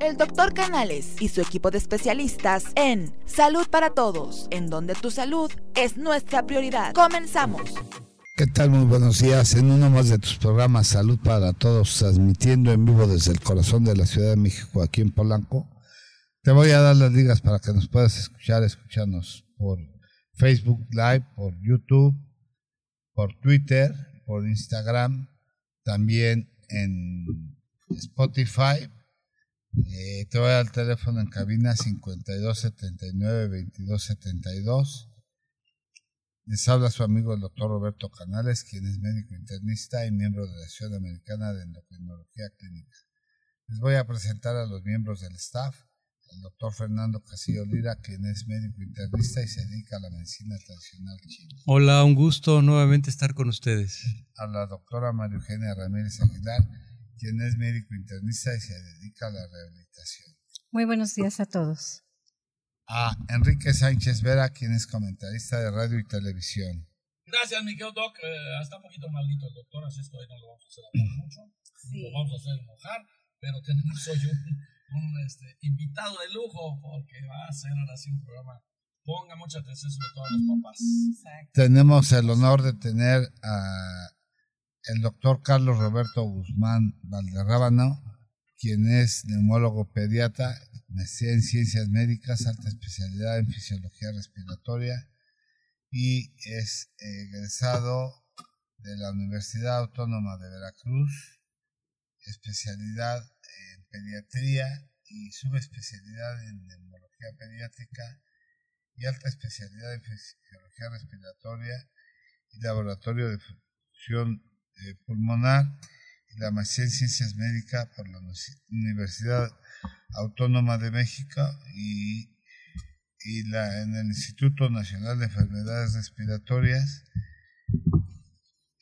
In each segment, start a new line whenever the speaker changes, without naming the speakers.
El doctor Canales y su equipo de especialistas en Salud para Todos, en donde tu salud es nuestra prioridad. Comenzamos.
¿Qué tal? Muy buenos días. En uno más de tus programas Salud para Todos, transmitiendo en vivo desde el corazón de la Ciudad de México, aquí en Polanco. Te voy a dar las ligas para que nos puedas escuchar, escucharnos por Facebook Live, por YouTube, por Twitter, por Instagram, también en Spotify, eh, te voy al teléfono en cabina 5279-2272. Les habla su amigo el doctor Roberto Canales, quien es médico internista y miembro de la Asociación Americana de Endocrinología Clínica. Les voy a presentar a los miembros del staff, el doctor Fernando Casillo Lira, quien es médico internista y se dedica a la medicina tradicional china.
Hola, un gusto nuevamente estar con ustedes.
A la doctora María Eugenia Ramírez Aguilar, quien es médico internista y se dedica a la rehabilitación.
Muy buenos días a todos.
A Enrique Sánchez Vera, quien es comentarista de radio y televisión.
Gracias, Miguel Doc. Eh, está un poquito maldito el doctor, así es que hoy no lo vamos a hacer hablar mucho. Lo vamos a hacer enojar, pero tenemos hoy un, este, invitado de lujo porque va a ser ahora sí un programa. Ponga mucha atención sobre todo a los papás.
Tenemos el honor de tener a el doctor Carlos Roberto Guzmán Valderrábano, quien es neumólogo pediatra, maestría en ciencias médicas, alta especialidad en fisiología respiratoria y es egresado de la Universidad Autónoma de Veracruz, especialidad en pediatría y subespecialidad en neumología pediátrica y alta especialidad en fisiología respiratoria y laboratorio de función pulmonar y la maestría en ciencias médicas por la Universidad Autónoma de México y, y la, en el Instituto Nacional de Enfermedades Respiratorias.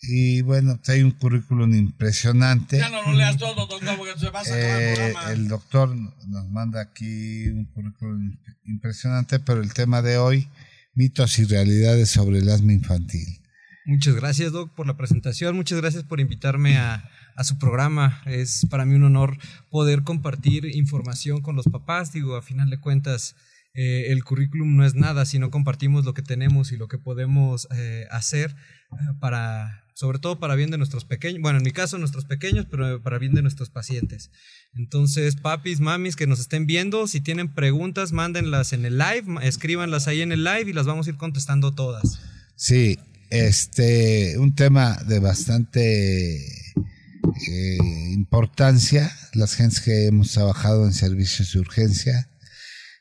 Y bueno, hay un currículum impresionante.
Ya no lo leas todo, doctor, porque se va a sacar el
Eh,
programa.
el doctor nos manda aquí un currículum impresionante, pero el tema de hoy, mitos y realidades sobre el asma infantil.
Muchas gracias, Doc, por la presentación. Muchas gracias por invitarme a, a su programa. Es para mí un honor poder compartir información con los papás. Digo, a final de cuentas, eh, el currículum no es nada si no compartimos lo que tenemos y lo que podemos eh, hacer eh, para, sobre todo para bien de nuestros pequeños, bueno, en mi caso nuestros pequeños, pero para bien de nuestros pacientes. Entonces, papis, mamis que nos estén viendo, si tienen preguntas, mándenlas en el live, escríbanlas ahí en el live y las vamos a ir contestando todas.
Sí, este, un tema de bastante eh, importancia, las gentes que hemos trabajado en servicios de urgencia,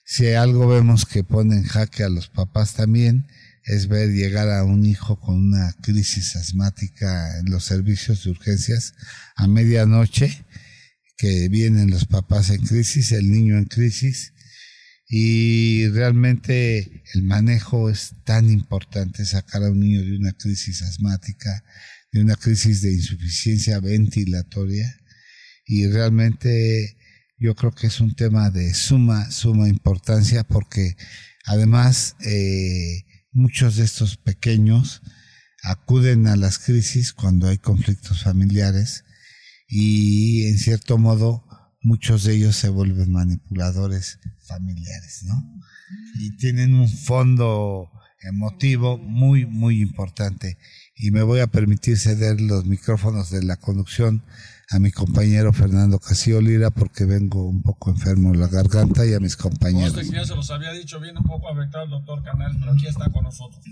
si algo vemos que pone en jaque a los papás también, es ver llegar a un hijo con una crisis asmática en los servicios de urgencias a medianoche, que vienen los papás en crisis, el niño en crisis, y realmente el manejo es tan importante sacar a un niño de una crisis asmática, de una crisis de insuficiencia ventilatoria. Y realmente yo creo que es un tema de suma, suma importancia porque además eh, muchos de estos pequeños acuden a las crisis cuando hay conflictos familiares y en cierto modo muchos de ellos se vuelven manipuladores familiares, ¿no? Y tienen un fondo emotivo muy, muy importante. Y me voy a permitir ceder los micrófonos de la conducción a mi compañero Fernando Casillo Lira porque vengo un poco enfermo en la garganta y a mis compañeros.
Se los había dicho, viene un poco afectado el doctor Canal, pero aquí está con nosotros.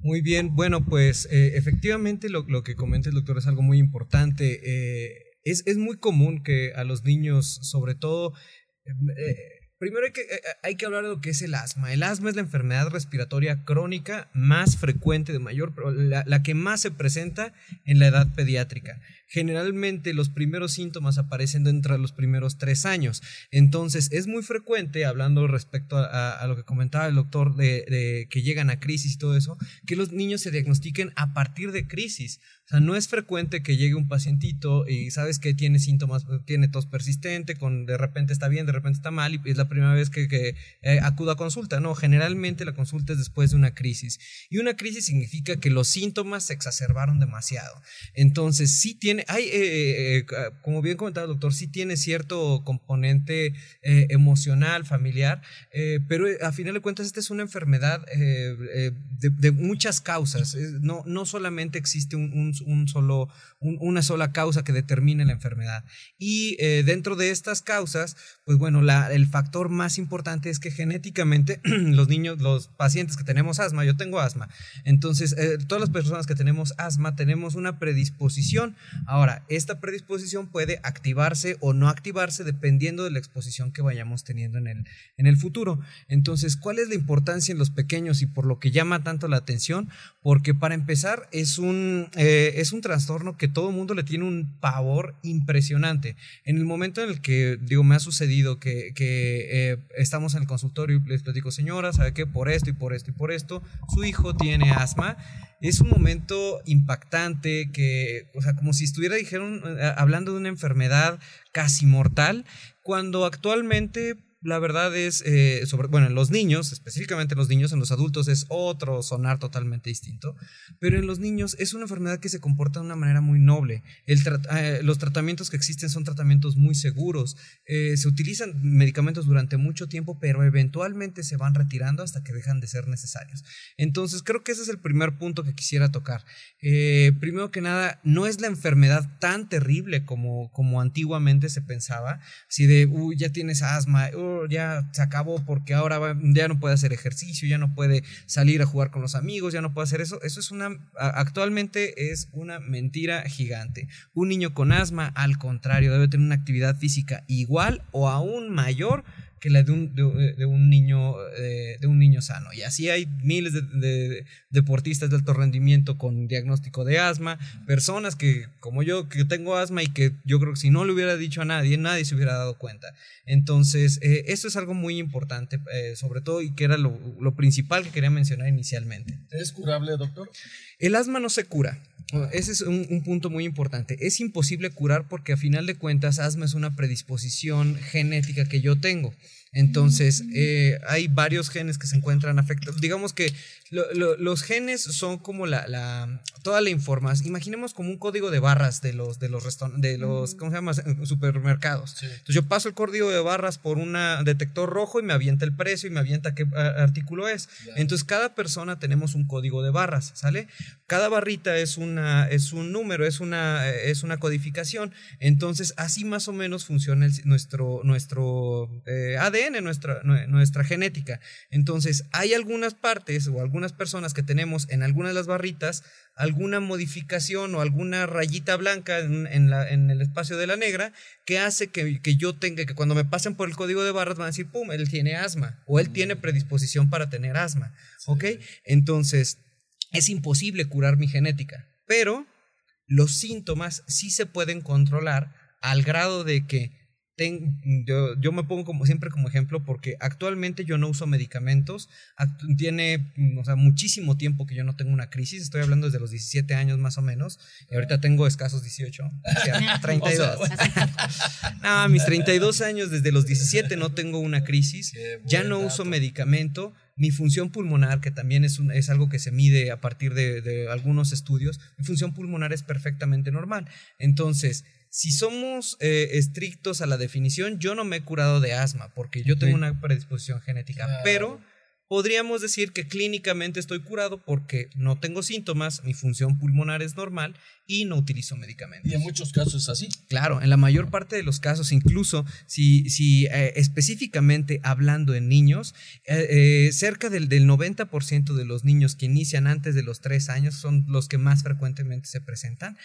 Muy bien, bueno, pues eh, efectivamente lo, lo que comenta el doctor es algo muy importante. Eh, es, es muy común que a los niños, sobre todo, eh, primero hay que, eh, hay que hablar de lo que es el asma. El asma es la enfermedad respiratoria crónica más frecuente, de mayor, la, la que más se presenta en la edad pediátrica. Generalmente los primeros síntomas aparecen dentro de los primeros tres años. Entonces es muy frecuente, hablando respecto a lo que comentaba el doctor, de, de, que llegan a crisis y todo eso, que los niños se diagnostiquen a partir de crisis. No es frecuente que llegue un pacientito y sabes que tiene síntomas, tiene tos persistente, con de repente está bien, de repente está mal, y es la primera vez que, que eh, acudo a consulta. No, generalmente la consulta es después de una crisis. Y una crisis significa que los síntomas se exacerbaron demasiado. Entonces, sí tiene, hay, eh, eh, como bien comentaba el doctor, sí tiene cierto componente emocional, familiar, pero a final de cuentas esta es una enfermedad de, muchas causas. No, no solamente existe un, solo, una sola causa que determine la enfermedad. Y dentro de estas causas, pues bueno, la, el factor más importante es que genéticamente los niños, los pacientes que tenemos asma, yo tengo asma, entonces eh, todas las personas que tenemos asma tenemos una predisposición. Ahora, esta predisposición puede activarse o no activarse dependiendo de la exposición que vayamos teniendo en el, en el futuro. Entonces, ¿cuál es la importancia en los pequeños y por lo que llama tanto la atención? Porque para empezar es un, eh, es un trastorno que todo mundo le tiene un pavor impresionante. En el momento en el que, digo, me ha sucedido que, que eh, estamos en el consultorio y les platico, señora, ¿sabe qué? Por esto y por esto y por esto, su hijo tiene asma. Es un momento impactante que, o sea, como si estuviera, dijeron, eh, hablando de una enfermedad casi mortal, cuando actualmente la verdad es, eh, sobre, bueno, en los niños, específicamente en los niños, en los adultos es otro sonar totalmente distinto, pero en los niños es una enfermedad que se comporta de una manera muy noble. Eh, los tratamientos que existen son tratamientos muy seguros, eh, se utilizan medicamentos durante mucho tiempo, pero eventualmente se van retirando hasta que dejan de ser necesarios. Entonces, creo que ese es el primer punto que quisiera tocar. primero que nada, no es la enfermedad tan terrible como, como antiguamente se pensaba, si de, uy, ya tienes asma, ya se acabó porque ahora ya no puede hacer ejercicio, ya no puede salir a jugar con los amigos, ya no puede hacer eso. Eso es una, actualmente es una mentira gigante. Un niño con asma, al contrario, debe tener una actividad física igual o aún mayor que la de un, de, un niño, eh, de un niño sano. Y así hay miles de, deportistas de alto rendimiento con diagnóstico de asma, personas que, como yo, que tengo asma y que yo creo que si no le hubiera dicho a nadie, nadie se hubiera dado cuenta. Entonces, eh, eso es algo muy importante, eh, sobre todo, y que era lo, lo principal que quería mencionar inicialmente.
¿Es curable, doctor?
El asma no se cura. Ese es un, punto muy importante. Es imposible curar porque a final de cuentas asma es una predisposición genética que yo tengo. Entonces, eh, hay varios genes que se encuentran afectados. Digamos que los genes son como la, toda la información. Imaginemos como un código de barras de los, de los, de los ¿cómo se llama? supermercados. Entonces, yo paso el código de barras por un detector rojo y me avienta el precio y me avienta qué artículo es. Entonces, cada persona tenemos un código de barras, ¿sale? Cada barrita es, una, es un número, es una, es una codificación. Entonces, así más o menos funciona nuestro, nuestro eh, ADN en nuestra, nuestra genética. Entonces, hay algunas partes o algunas personas que tenemos en algunas de las barritas alguna modificación o alguna rayita blanca en, la, en el espacio de la negra que hace que, yo tenga, que cuando me pasen por el código de barras van a decir, pum, él tiene asma o él tiene predisposición para tener asma. ¿Ok? Entonces, es imposible curar mi genética, pero los síntomas sí se pueden controlar al grado de que yo, yo, me pongo como siempre como ejemplo porque actualmente yo no uso medicamentos. Tiene o sea, muchísimo tiempo que yo no tengo una crisis. Estoy hablando desde los 17 años más o menos. Y ahorita tengo escasos 18. 32. no, mis 32 años, desde los 17 no tengo una crisis. Ya no uso medicamento. Mi función pulmonar, que también es, es algo que se mide a partir de, de algunos estudios, mi función pulmonar es perfectamente normal. Entonces, si somos eh, estrictos a la definición, yo no me he curado de asma porque yo tengo una predisposición genética, pero podríamos decir que clínicamente estoy curado porque no tengo síntomas, mi función pulmonar es normal y no utilizo medicamentos.
Y en muchos casos es así.
Claro, en la mayor parte de los casos, incluso si, si eh, específicamente hablando en niños, eh, cerca del, del 90% de los niños que inician antes de los 3 años son los que más frecuentemente se presentan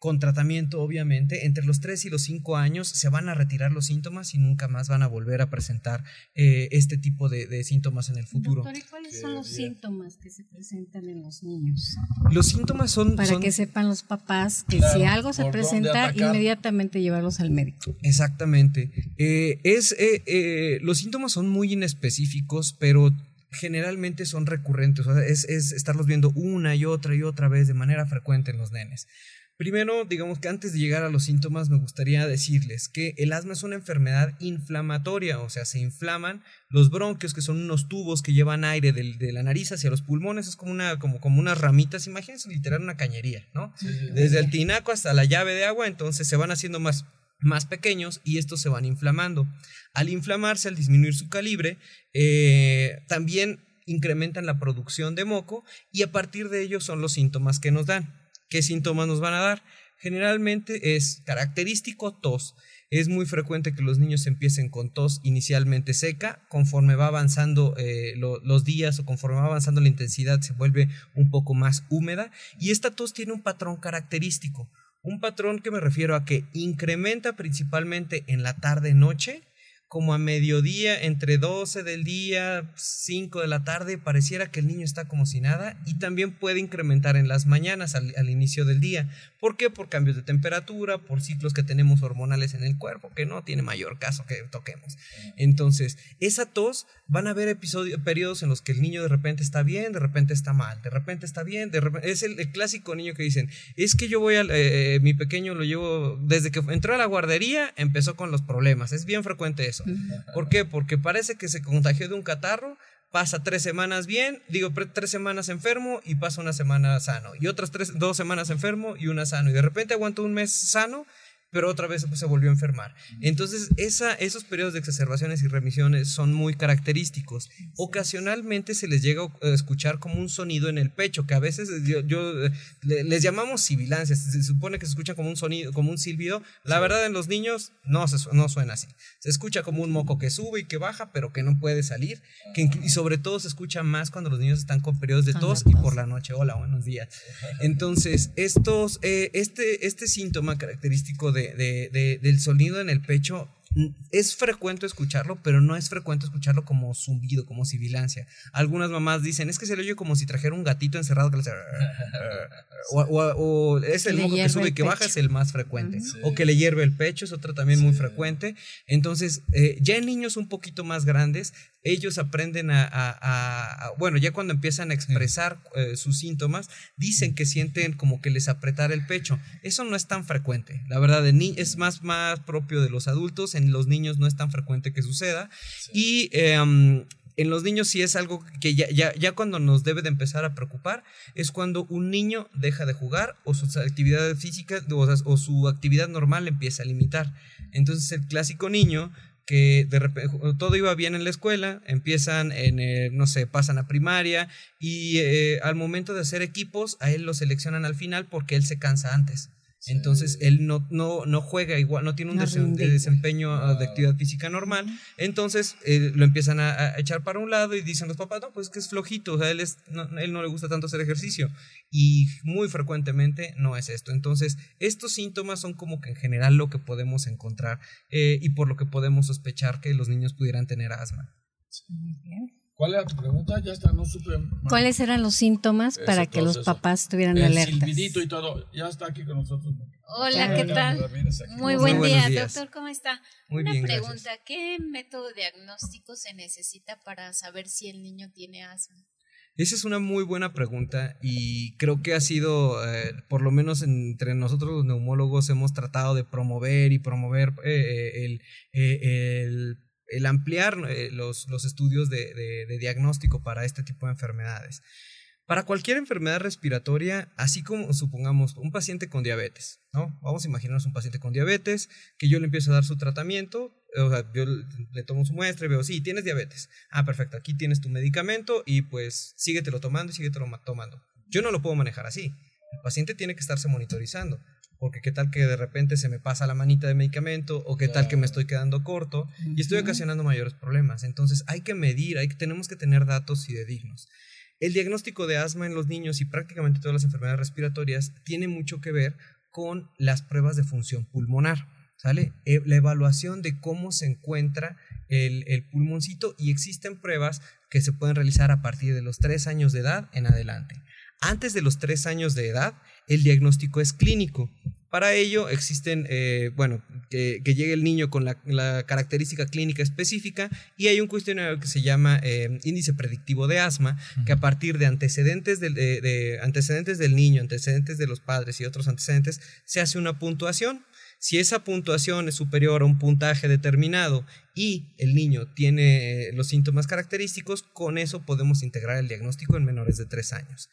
con tratamiento, obviamente, entre los 3 y los 5 años se van a retirar los síntomas y nunca más van a volver a presentar eh, este tipo de, síntomas en el futuro.
Doctor, ¿y cuáles son los síntomas que se presentan en los niños?
Los síntomas son...
Para que sepan los papás que si algo se presenta, inmediatamente llevarlos al médico.
Exactamente. Eh, es, eh, los síntomas son muy inespecíficos, pero generalmente son recurrentes. es, es estarlos viendo una y otra y otra vez de manera frecuente en los nenes. Primero, digamos que antes de llegar a los síntomas, me gustaría decirles que el asma es una enfermedad inflamatoria, o sea, se inflaman los bronquios, que son unos tubos que llevan aire de, la nariz hacia los pulmones, es como, una, como, como unas ramitas, imagínense literal una cañería, ¿no? Desde el tinaco hasta la llave de agua, entonces se van haciendo más, más pequeños y estos se van inflamando. Al inflamarse, al disminuir su calibre, eh, también incrementan la producción de moco y a partir de ello son los síntomas que nos dan. ¿Qué síntomas nos van a dar? Generalmente es característico tos. Es muy frecuente que los niños empiecen con tos inicialmente seca, conforme va avanzando eh, los días o conforme va avanzando la intensidad se vuelve un poco más húmeda y esta tos tiene un patrón característico. Un patrón que me refiero a que incrementa principalmente en la tarde-noche como a mediodía, entre 12 del día, 5 de la tarde, pareciera que el niño está como si nada y también puede incrementar en las mañanas al, al, inicio del día. ¿Por qué? Por cambios de temperatura, por ciclos que tenemos hormonales en el cuerpo, que no tiene mayor caso que toquemos. Entonces, esa tos, van a haber episodios, periodos en los que el niño de repente está bien, de repente está mal, de repente está bien, de repente, es el, clásico niño que dicen, es que yo voy a, eh, mi pequeño lo llevo, desde que entró a la guardería, empezó con los problemas, es bien frecuente eso. ¿Por qué? Porque parece que se contagió de un catarro, pasa tres semanas bien, digo tres semanas enfermo y pasa una semana sano. Y otras tres, dos semanas enfermo y una sano. Y de repente aguantó un mes sano pero otra vez pues, se volvió a enfermar. Entonces, esa, esos periodos de exacerbaciones y remisiones son muy característicos. Ocasionalmente se les llega a escuchar como un sonido en el pecho, que a veces yo, eh, les llamamos sibilancias, se supone que se escucha como un sonido, como un silbido. La verdad, en los niños no, no suena así. Se escucha como un moco que sube y que baja, pero que no puede salir. Que, y sobre todo se escucha más cuando los niños están con periodos de tos y por la noche, hola, buenos días. Entonces, estos, eh, este, este síntoma característico de de, del sonido en el pecho es frecuente escucharlo, pero no es frecuente escucharlo como zumbido, como sibilancia. Algunas mamás dicen, es que se le oye como si trajera un gatito encerrado que le o, es el moco que sube y que baja, es el más frecuente. O que le hierve el pecho, es otra también muy frecuente. Entonces, eh, ya en niños un poquito más grandes, ellos aprenden a, bueno, ya cuando empiezan a expresar eh, sus síntomas, dicen que sienten como que les apretar el pecho. Eso no es tan frecuente, la verdad, es más, más propio de los adultos, en los niños no es tan frecuente que suceda. Y em, en los niños sí es algo que ya, ya, ya, cuando nos debe de empezar a preocupar es cuando un niño deja de jugar o sus actividades físicas o, o su actividad normal empieza a limitar. Entonces el clásico niño que de repente todo iba bien en la escuela, empiezan en, eh, no sé, pasan a primaria y eh, al momento de hacer equipos, a él lo seleccionan al final porque él se cansa antes. Entonces él no, no, no juega igual, no tiene un desempeño ah, de actividad física normal. Entonces eh, lo empiezan a, echar para un lado y dicen los papás, no, pues que es flojito, o sea, él, es, no, él no le gusta tanto hacer ejercicio. Y muy frecuentemente no es esto. Entonces, estos síntomas son como que en general lo que podemos encontrar eh, y por lo que podemos sospechar que los niños pudieran tener asma.
Muy bien. ¿Cuál era tu pregunta? Ya está, no supe.
¿Cuáles eran los síntomas para que los papás estuvieran el alertas?
y todo. Ya está aquí con nosotros.
Hola, ¿qué tal? Muy buen día, doctor. ¿Cómo está? Muy Una pregunta: ¿qué método diagnóstico se necesita para saber si el niño tiene asma?
Esa es una muy buena pregunta y creo que ha sido, eh, por lo menos entre nosotros los neumólogos, hemos tratado de promover y promover eh, el, eh, el el ampliar eh, los, estudios de, diagnóstico para este tipo de enfermedades. Para cualquier enfermedad respiratoria, así como supongamos un paciente con diabetes, ¿no? Vamos a imaginarnos un paciente con diabetes, que yo le empiezo a dar su tratamiento, o sea, yo le tomo su muestra y veo, sí, tienes diabetes. Ah, perfecto, aquí tienes tu medicamento y pues síguetelo tomando y síguetelo tomando. Yo no lo puedo manejar así. El paciente tiene que estarse monitorizando porque qué tal que de repente se me pasa la manita de medicamento o qué tal que me estoy quedando corto y estoy ocasionando mayores problemas. Entonces hay que medir, hay, tenemos que tener datos fidedignos. El diagnóstico de asma en los niños y prácticamente todas las enfermedades respiratorias tiene mucho que ver con las pruebas de función pulmonar. ¿Sale? Eh, la evaluación de cómo se encuentra el, el, pulmoncito y existen pruebas que se pueden realizar a partir de los tres años de edad en adelante. Antes de los tres años de edad, el diagnóstico es clínico. Para ello existen, eh, bueno, que, llegue el niño con la, característica clínica específica y hay un cuestionario que se llama eh, índice predictivo de asma, que a partir de antecedentes del, de, antecedentes del niño, antecedentes de los padres y otros antecedentes, se hace una puntuación. Si esa puntuación es superior a un puntaje determinado y el niño tiene eh, los síntomas característicos, con eso podemos integrar el diagnóstico en menores de 3 años.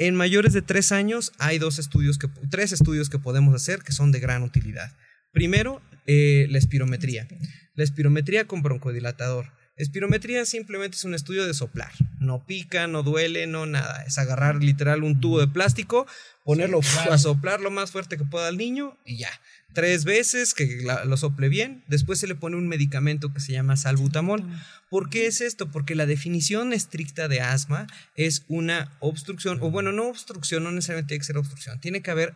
En mayores de 3 años hay dos estudios que, tres estudios que podemos hacer que son de gran utilidad. Primero, eh, la espirometría. La espirometría con broncodilatador. Espirometría simplemente es un estudio de soplar. No pica, no duele, no nada. Es agarrar literal un tubo de plástico, ponerlo a soplar lo más fuerte que pueda al niño y ya tres veces, que lo sople bien. Después se le pone un medicamento que se llama salbutamol. ¿Por qué es esto? Porque la definición estricta de asma es una obstrucción, o bueno, no obstrucción, no necesariamente tiene que ser obstrucción. Tiene que haber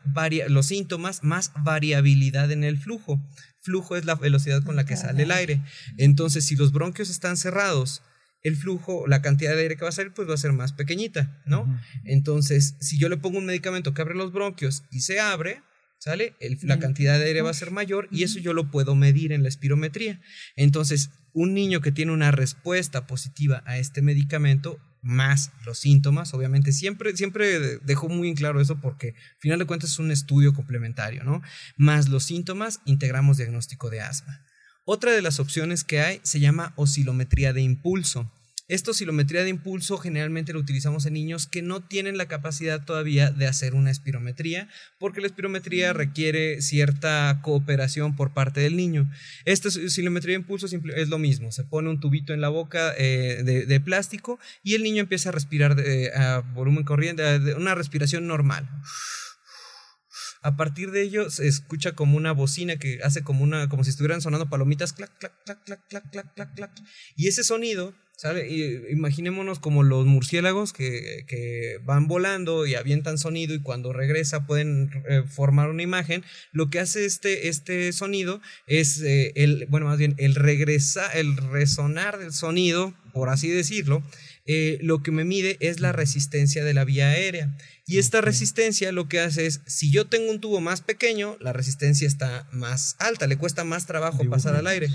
los síntomas más variabilidad en el flujo. Flujo es la velocidad con la que sale el aire. Entonces, si los bronquios están cerrados, el flujo, la cantidad de aire que va a salir, pues va a ser más pequeñita, ¿no? Entonces, si yo le pongo un medicamento que abre los bronquios y se abre, ¿sale? la cantidad de aire va a ser mayor y eso yo lo puedo medir en la espirometría. Entonces, un niño que tiene una respuesta positiva a este medicamento, más los síntomas, obviamente siempre, siempre dejo muy en claro eso porque al final de cuentas es un estudio complementario, ¿no? Más los síntomas, integramos diagnóstico de asma. Otra de las opciones que hay se llama oscilometría de impulso. Esta oscilometría de impulso generalmente lo utilizamos en niños que no tienen la capacidad todavía de hacer una espirometría, porque la espirometría requiere cierta cooperación por parte del niño. Esta oscilometría de impulso es lo mismo, se pone un tubito en la boca eh, de, plástico y el niño empieza a respirar a volumen corriente, una respiración normal. A partir de ello se escucha como una bocina que hace como una como si estuvieran sonando palomitas clac clac clac clac clac clac clac clac y ese sonido ¿Sabe? imaginémonos como los murciélagos que, que, van volando y avientan sonido y cuando regresa pueden eh, formar una imagen. Lo que hace este, este sonido es eh, el, bueno, más bien el regresa, el resonar del sonido, por así decirlo, eh, lo que me mide es la resistencia de la vía aérea. Y esta resistencia lo que hace es, si yo tengo un tubo más pequeño, la resistencia está más alta, le cuesta más trabajo pasar al aire.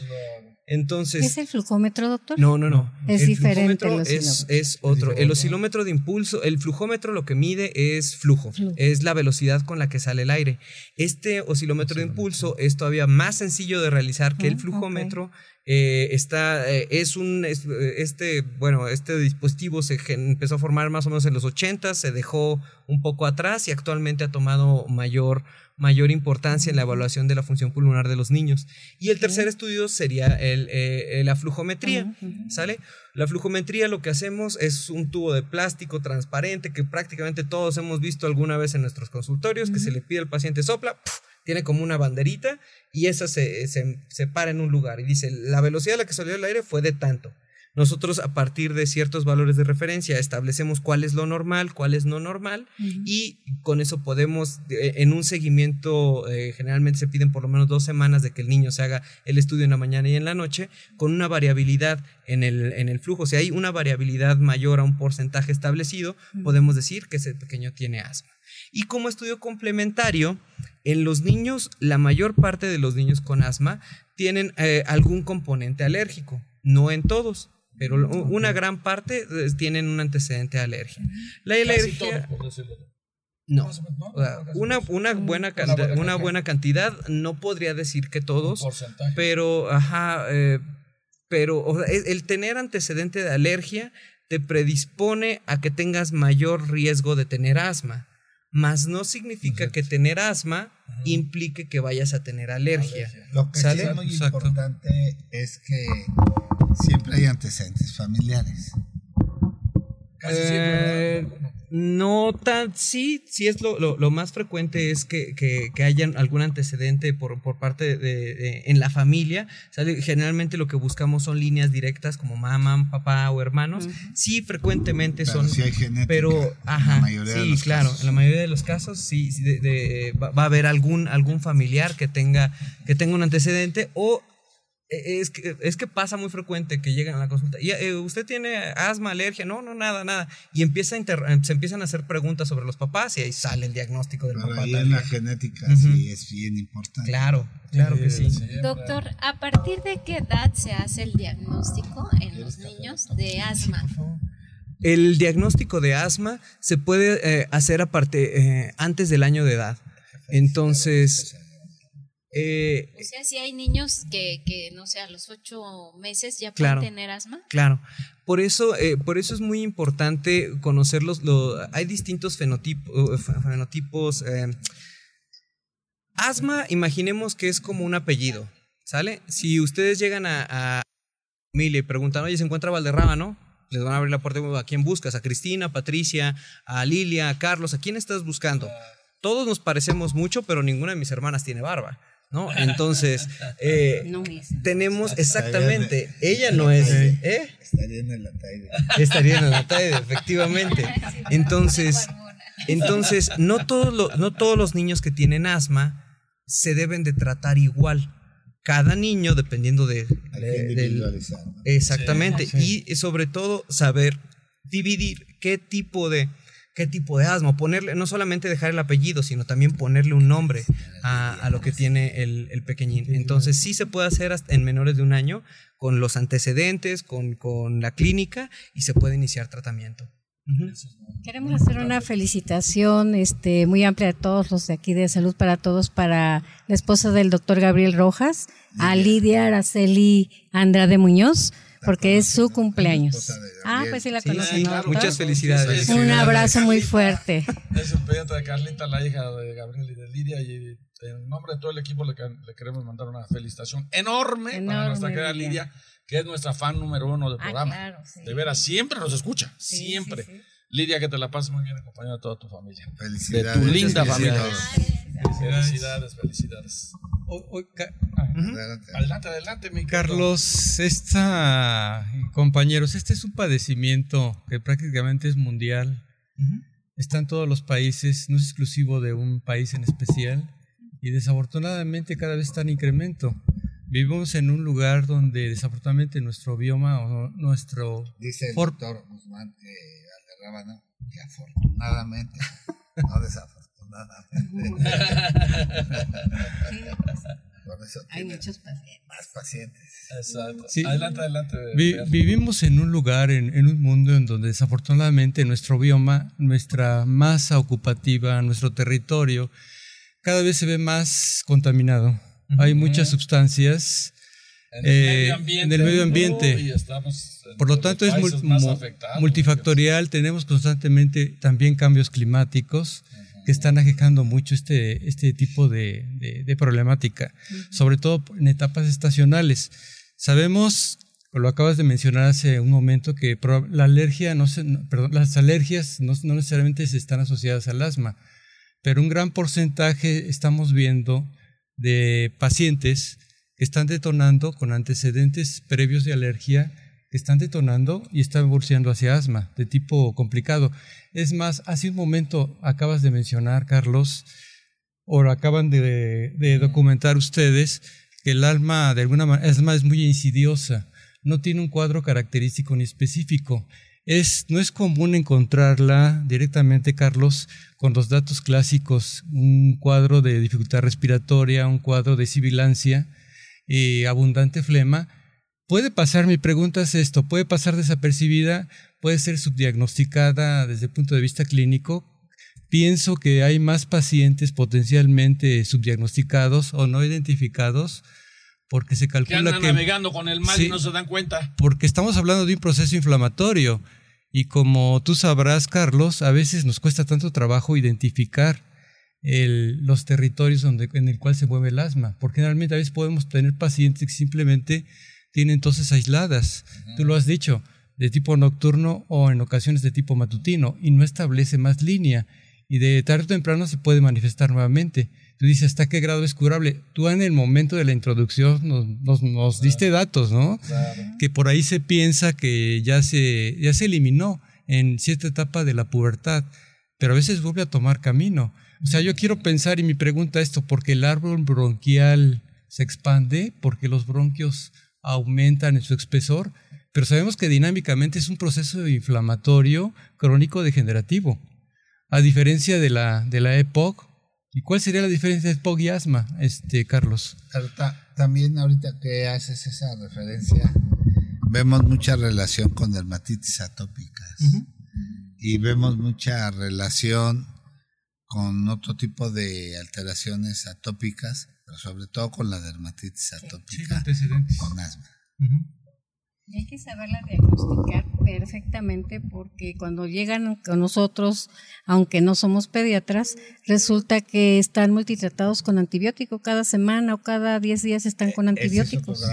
Entonces,
¿Es el flujómetro, doctor?
No, no, no.
Es diferente.
es, es, otro. El oscilómetro de impulso, el flujómetro lo que mide es flujo, es la velocidad con la que sale el aire. Este oscilómetro de impulso es todavía más sencillo de realizar que el flujómetro. Eh, está, eh, es un, este, bueno, este dispositivo se empezó a formar más o menos en los 80, se dejó un poco atrás y actualmente ha tomado mayor mayor importancia en la evaluación de la función pulmonar de los niños. Y el tercer estudio sería el, eh, la flujometría, ¿sale? La flujometría lo que hacemos es un tubo de plástico transparente que prácticamente todos hemos visto alguna vez en nuestros consultorios, que se le pide al paciente sopla, tiene como una banderita y esa se, se, se para en un lugar y dice, la velocidad a la que salió el aire fue de tanto. Nosotros a partir de ciertos valores de referencia establecemos cuál es lo normal, cuál es no normal y con eso podemos, en un seguimiento, eh, generalmente se piden por lo menos dos semanas de que el niño se haga el estudio en la mañana y en la noche, con una variabilidad en el, en el flujo. Si hay una variabilidad mayor a un porcentaje establecido, podemos decir que ese pequeño tiene asma. Y como estudio complementario, en los niños, la mayor parte de los niños con asma tienen eh, algún componente alérgico, no en todos pero una gran parte eh, tienen un antecedente de alergia. La alergia... no, una, una, buena cantidad, una buena cantidad, no podría decir que todos, pero, ajá, eh, pero el tener antecedente de alergia te predispone a que tengas mayor riesgo de tener asma, mas no significa que tener asma implique que vayas a tener alergia.
Lo que es muy importante es que siempre hay antecedentes familiares.
Casi siempre. Eh, no tan, sí, sí es lo, lo, más frecuente es que, que, que, hayan algún antecedente por, por parte de, en la familia. Generalmente lo que buscamos son líneas directas como mamá, papá o hermanos. Sí, frecuentemente son. pero, ajá, sí, claro. En la mayoría de los casos sí, va, a haber algún, algún familiar que tenga, que tenga un antecedente o es que, es que pasa muy frecuente que llegan a la consulta. ¿Y, eh, ¿Usted tiene asma, alergia? No, no, nada, nada. Y empieza a se empiezan a hacer preguntas sobre los papás y ahí sale el diagnóstico del
Pero
papá.
Ahí en la genética sí es bien importante.
Claro, claro que sí.
Doctor, ¿a partir de qué edad se hace el diagnóstico en los niños de asma?
El diagnóstico de asma se puede eh, hacer aparte, eh, antes del año de edad. Entonces,
eh, o sea, si hay niños que, no sé, a los ocho meses ya pueden tener asma.
Claro. Por eso, eh, por eso es muy importante conocerlos. hay distintos fenotipos. fenotipos eh, asma, imaginemos que es como un apellido. ¿Sale? Si ustedes llegan a, a y preguntan, oye, se encuentra Valderrama, ¿no? Les van a abrir la puerta. ¿A quién buscas? ¿A Cristina, a Patricia, a Lilia, a Carlos? ¿A quién estás buscando? Todos nos parecemos mucho, pero ninguna de mis hermanas tiene barba. ¿No? Entonces, eh, tenemos exactamente, ella no es, ¿eh?
Estaría en el Ataide.
Estaría en el Ataide, efectivamente. Entonces, entonces no, todos los, no todos los niños que tienen asma se deben de tratar igual. Cada niño, dependiendo de... exactamente. Y sobre todo saber dividir qué tipo de qué tipo de asma, ponerle, no solamente dejar el apellido, sino también ponerle un nombre a, lo que tiene el, pequeñín. Entonces sí se puede hacer en menores de un año con los antecedentes, con, la clínica y se puede iniciar tratamiento.
Queremos hacer una felicitación este, muy amplia a todos los de aquí de Salud para Todos, para la esposa del doctor Gabriel Rojas, a Lidia Araceli Andrade Muñoz, porque es su cumpleaños. Ah, pues sí la conocen.
Muchas felicidades.
Un abrazo muy fuerte.
Es el pediatra de Carlita, la hija de Gabriel y de Lidia, y en nombre de todo el equipo le, queremos mandar una felicitación enorme, para nuestra querida Lidia, que es nuestra fan número uno del ah, programa. de veras, siempre nos escucha, siempre. Lidia, que te la pases muy bien acompañada de toda tu familia.
Felicidades.
De tu linda familia. Felicidades, felicidades. Adelante, adelante, mi
Carlos. Esta, compañeros, este es un padecimiento que prácticamente es mundial. Está en todos los países, no es exclusivo de un país en especial. Y desafortunadamente cada vez está en incremento. Vivimos en un lugar donde desafortunadamente nuestro bioma o nuestro...
Dice el doctor Guzmán que afortunadamente, no desafortunadamente.
Hay muchos pacientes.
Más pacientes.
Exacto. Adelante, adelante.
vivimos en un lugar, en, en, un mundo en donde desafortunadamente nuestro bioma, nuestra masa ocupativa, nuestro territorio, cada vez se ve más contaminado. Hay muchas sustancias
en el,
en el medio ambiente. Por lo tanto, es multifactorial. Tenemos constantemente también cambios climáticos que están aquejando mucho este, este tipo de, de, problemática, sobre todo en etapas estacionales. Sabemos, lo acabas de mencionar hace un momento, que la alergia no se, perdón, las alergias no, no necesariamente están asociadas al asma, pero un gran porcentaje estamos viendo de pacientes que están detonando con antecedentes previos de alergia, están detonando y están evolucionando hacia asma de tipo complicado. Es más, hace un momento acabas de mencionar, Carlos, o acaban de, documentar ustedes, que el alma de alguna manera asma es muy insidiosa, no tiene un cuadro característico ni específico. Es, no es común encontrarla directamente, Carlos, con los datos clásicos, un cuadro de dificultad respiratoria, un cuadro de sibilancia, y abundante flema, puede pasar, mi pregunta es esto, puede pasar desapercibida, puede ser subdiagnosticada desde el punto de vista clínico. Pienso que hay más pacientes potencialmente subdiagnosticados o no identificados porque se calcula que,
que navegando con el mal y no se dan cuenta.
Porque estamos hablando de un proceso inflamatorio y como tú sabrás, Carlos, a veces nos cuesta tanto trabajo identificar los territorios donde, en el cual se mueve el asma, porque generalmente a veces podemos tener pacientes que simplemente tienen toses aisladas, tú lo has dicho, de tipo nocturno o en ocasiones de tipo matutino, y no establece más línea, y de tarde o temprano se puede manifestar nuevamente. Tú dices, ¿hasta qué grado es curable? Tú en el momento de la introducción nos, nos, diste datos, ¿no? Que por ahí se piensa que ya se, ya se eliminó en cierta etapa de la pubertad, pero a veces vuelve a tomar camino. O sea, yo quiero pensar y mi pregunta esto, porque el árbol bronquial se expande porque los bronquios aumentan en su espesor, pero sabemos que dinámicamente es un proceso inflamatorio crónico degenerativo. A diferencia de la, de la EPOC, ¿y cuál sería la diferencia de EPOC y asma, este, Carlos?
También ahorita que haces esa referencia, vemos mucha relación con dermatitis atópicas y vemos mucha relación con otro tipo de alteraciones atópicas, pero sobre todo con la dermatitis atópica, con asma.
hay que saberla diagnosticar perfectamente porque cuando llegan con nosotros, aunque no somos pediatras, resulta que están multitratados con antibiótico cada semana o cada 10 días están con antibióticos.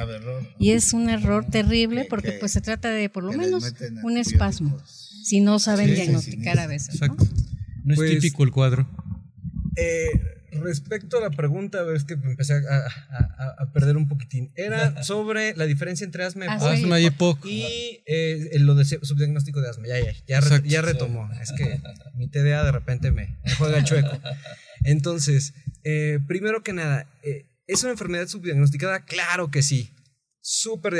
Y es un error terrible porque pues se trata de por lo menos un espasmo si no saben diagnosticar a veces. Exacto.
No, es pues, típico el cuadro.
Eh, respecto a la pregunta, es que empecé a, perder un poquitín. Era sobre la diferencia entre asma,
asma y EPOC.
Y eh, lo de subdiagnóstico de asma. Ya, ya, ya, retomó. Es que mi TDA de repente me, juega chueco. Entonces, eh, primero que nada, ¿es una enfermedad subdiagnosticada? Claro que sí súper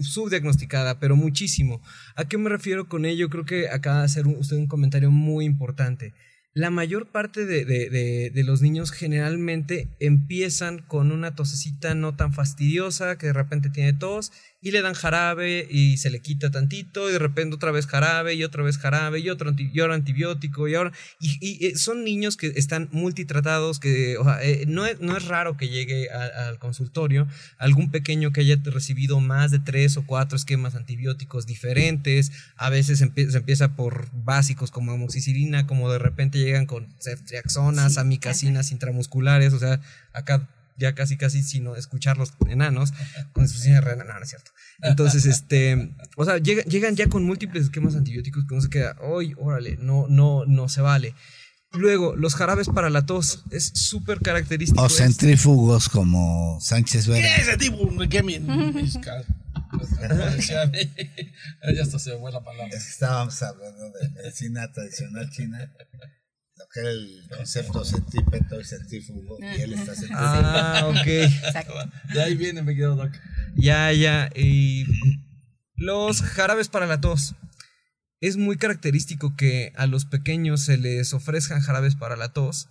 subdiagnosticada, pero muchísimo. ¿A qué me refiero con ello? Creo que acaba de hacer usted un comentario muy importante. La mayor parte de, de, los niños generalmente empiezan con una tosecita no tan fastidiosa, que de repente tiene tos, y le dan jarabe y se le quita tantito y de repente otra vez jarabe y otra vez jarabe y otro y antibiótico y ahora y, eh, son niños que están multitratados que eh, no, es, no es raro que llegue al consultorio algún pequeño que haya recibido más de tres o cuatro esquemas antibióticos diferentes. A veces se empieza por básicos como amoxicilina como de repente llegan con ceftriaxonas amicacinas intramusculares o sea acá ya casi casi sino escuchar los enanos con insuficiencia renal, no, no es cierto. Entonces, este, o sea, llegan, ya con múltiples esquemas antibióticos que uno se queda, hoy, órale, no, no, no se vale. Luego, los jarabes para la tos es súper característico.
O centrífugos como Sánchez Vera.
¿Qué es centrífugo? ¿Qué ya hasta se me fue la palabra.
Estábamos hablando de medicina tradicional china lo que era el concepto centípeto y centrífugo, y él está centrífugo.
Ah, ok.
Exacto. De ahí viene, me quedo doc.
Ya, ya. Y los jarabes para la tos. Es muy característico que a los pequeños se les ofrezcan jarabes para la tos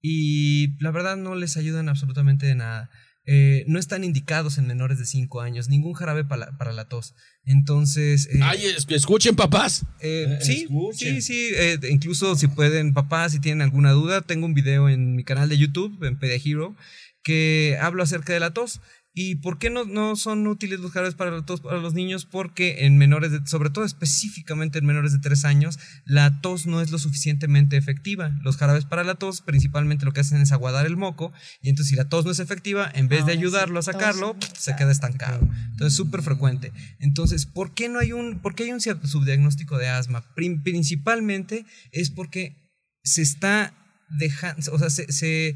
y la verdad no les ayudan absolutamente de nada. Eh, no están indicados en menores de 5 años, ningún jarabe para, para la tos. Entonces.
Eh, Ay, escuchen, papás.
Eh, sí, sí, sí. incluso si pueden, papás, si tienen alguna duda, tengo un video en mi canal de YouTube, en Pedia Hero, que hablo acerca de la tos. ¿Y por qué no, no son útiles los jarabes para, tos para los niños? Porque en menores, de, sobre todo específicamente en menores de 3 años, la tos no es lo suficientemente efectiva. Los jarabes para la tos principalmente lo que hacen es aguadar el moco y entonces si la tos no es efectiva, en vez de ayudarlo a sacarlo, se queda estancado. Entonces es súper frecuente. Entonces, ¿por qué no hay un, por qué hay un subdiagnóstico de asma? Principalmente es porque se está dejando, o sea, se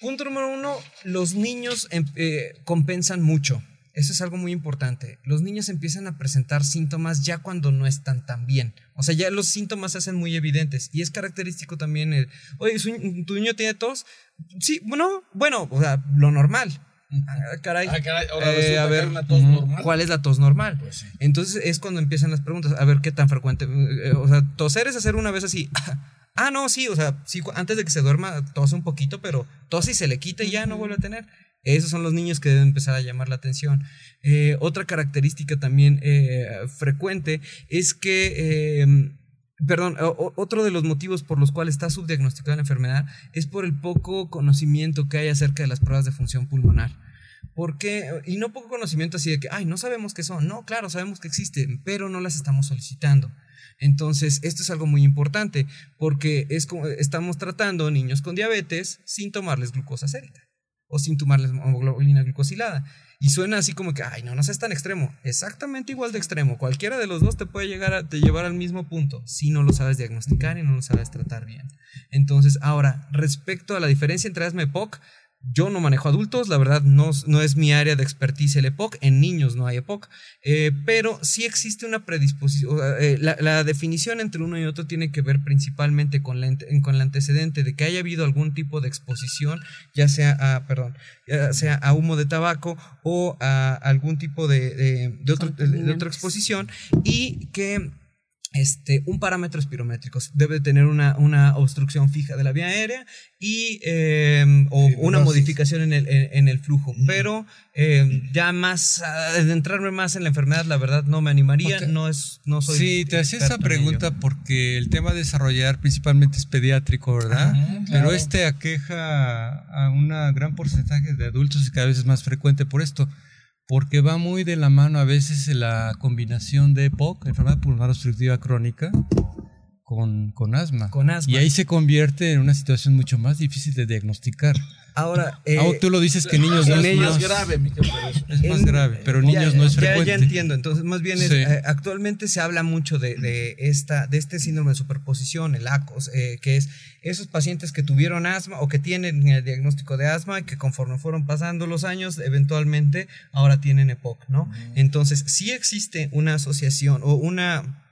Punto número uno, los niños em, eh, compensan mucho. Eso es algo muy importante. Los niños empiezan a presentar síntomas ya cuando no están tan bien. O sea, ya los síntomas se hacen muy evidentes. Y es característico también el, oye, ¿tu niño tiene tos? Sí, bueno, bueno, o sea, lo normal. Ah, caray. Ah, eh, a ver, ¿cuál es la tos normal? Pues Entonces es cuando empiezan las preguntas. A ver qué tan frecuente. Eh, o sea, toser es hacer una vez así. Ah, no, sí, o sea, sí, antes de que se duerma tose un poquito, pero tose y se le quita y ya no vuelve a tener. Esos son los niños que deben empezar a llamar la atención. Eh, otra característica también eh, frecuente es que, em, perdón, otro de los motivos por los cuales está subdiagnosticada la enfermedad es por el poco conocimiento que hay acerca de las pruebas de función pulmonar. Porque, y no poco conocimiento así de que, ay, no sabemos qué son. No, claro, sabemos que existen, pero no las estamos solicitando. Entonces, esto es algo muy importante porque estamos tratando niños con diabetes sin tomarles glucosa sérica o sin tomarles hemoglobina glucosilada. Y suena así como que, ay, no, no seas tan extremo. Exactamente igual de extremo. Cualquiera de los dos te puede llegar a te llevar al mismo punto si no lo sabes diagnosticar y no lo sabes tratar bien. Entonces, ahora, respecto a la diferencia entre asma y POC, yo no manejo adultos, la verdad no, no es mi área de expertise el EPOC, en niños no hay EPOC, eh, pero sí existe una predisposición, eh, la, definición entre uno y otro tiene que ver principalmente con, la, con el antecedente de que haya habido algún tipo de exposición, ya sea a, perdón, ya sea a humo de tabaco o a algún tipo de, de, de otra exposición y que este, un parámetro espirométrico. Debe tener una, una, obstrucción fija de la vía aérea y em, o una modificación en el, en, el flujo. Pero em, ya más, adentrarme más en la enfermedad, la verdad no me animaría. No, es, no soy.
Sí, te hacía esa pregunta porque el tema de desarrollar principalmente es pediátrico, ¿verdad? Pero este aqueja a un gran porcentaje de adultos y cada vez es más frecuente por esto porque va muy de la mano a veces la combinación de EPOC, enfermedad pulmonar obstructiva crónica, con, con, asma.
Con asma.
Y ahí se convierte en una situación mucho más difícil de diagnosticar.
Ahora,
eh, tú lo dices que niños
no es más grave,
es más grave, pero niños no es frecuente.
Ya, entiendo, entonces más bien eh, actualmente se habla mucho de, esta, de este síndrome de superposición, el ACOS, eh, que es esos pacientes que tuvieron asma o que tienen el diagnóstico de asma y que conforme fueron pasando los años, eventualmente ahora tienen EPOC, ¿no? Entonces, sí existe una asociación o una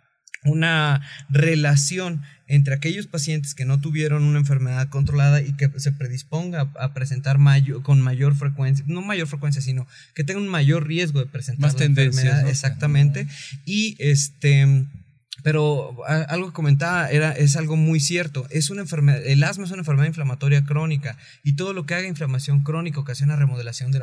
una relación entre aquellos pacientes que no tuvieron una enfermedad controlada y que se predisponga a, presentar con mayor frecuencia, no mayor frecuencia, sino que tenga un mayor riesgo de presentar
Más la enfermedad.
Exactamente. Y este pero algo que comentaba era, es algo muy cierto. Es una enfermedad, el asma es una enfermedad inflamatoria crónica y todo lo que haga inflamación crónica ocasiona remodelación del,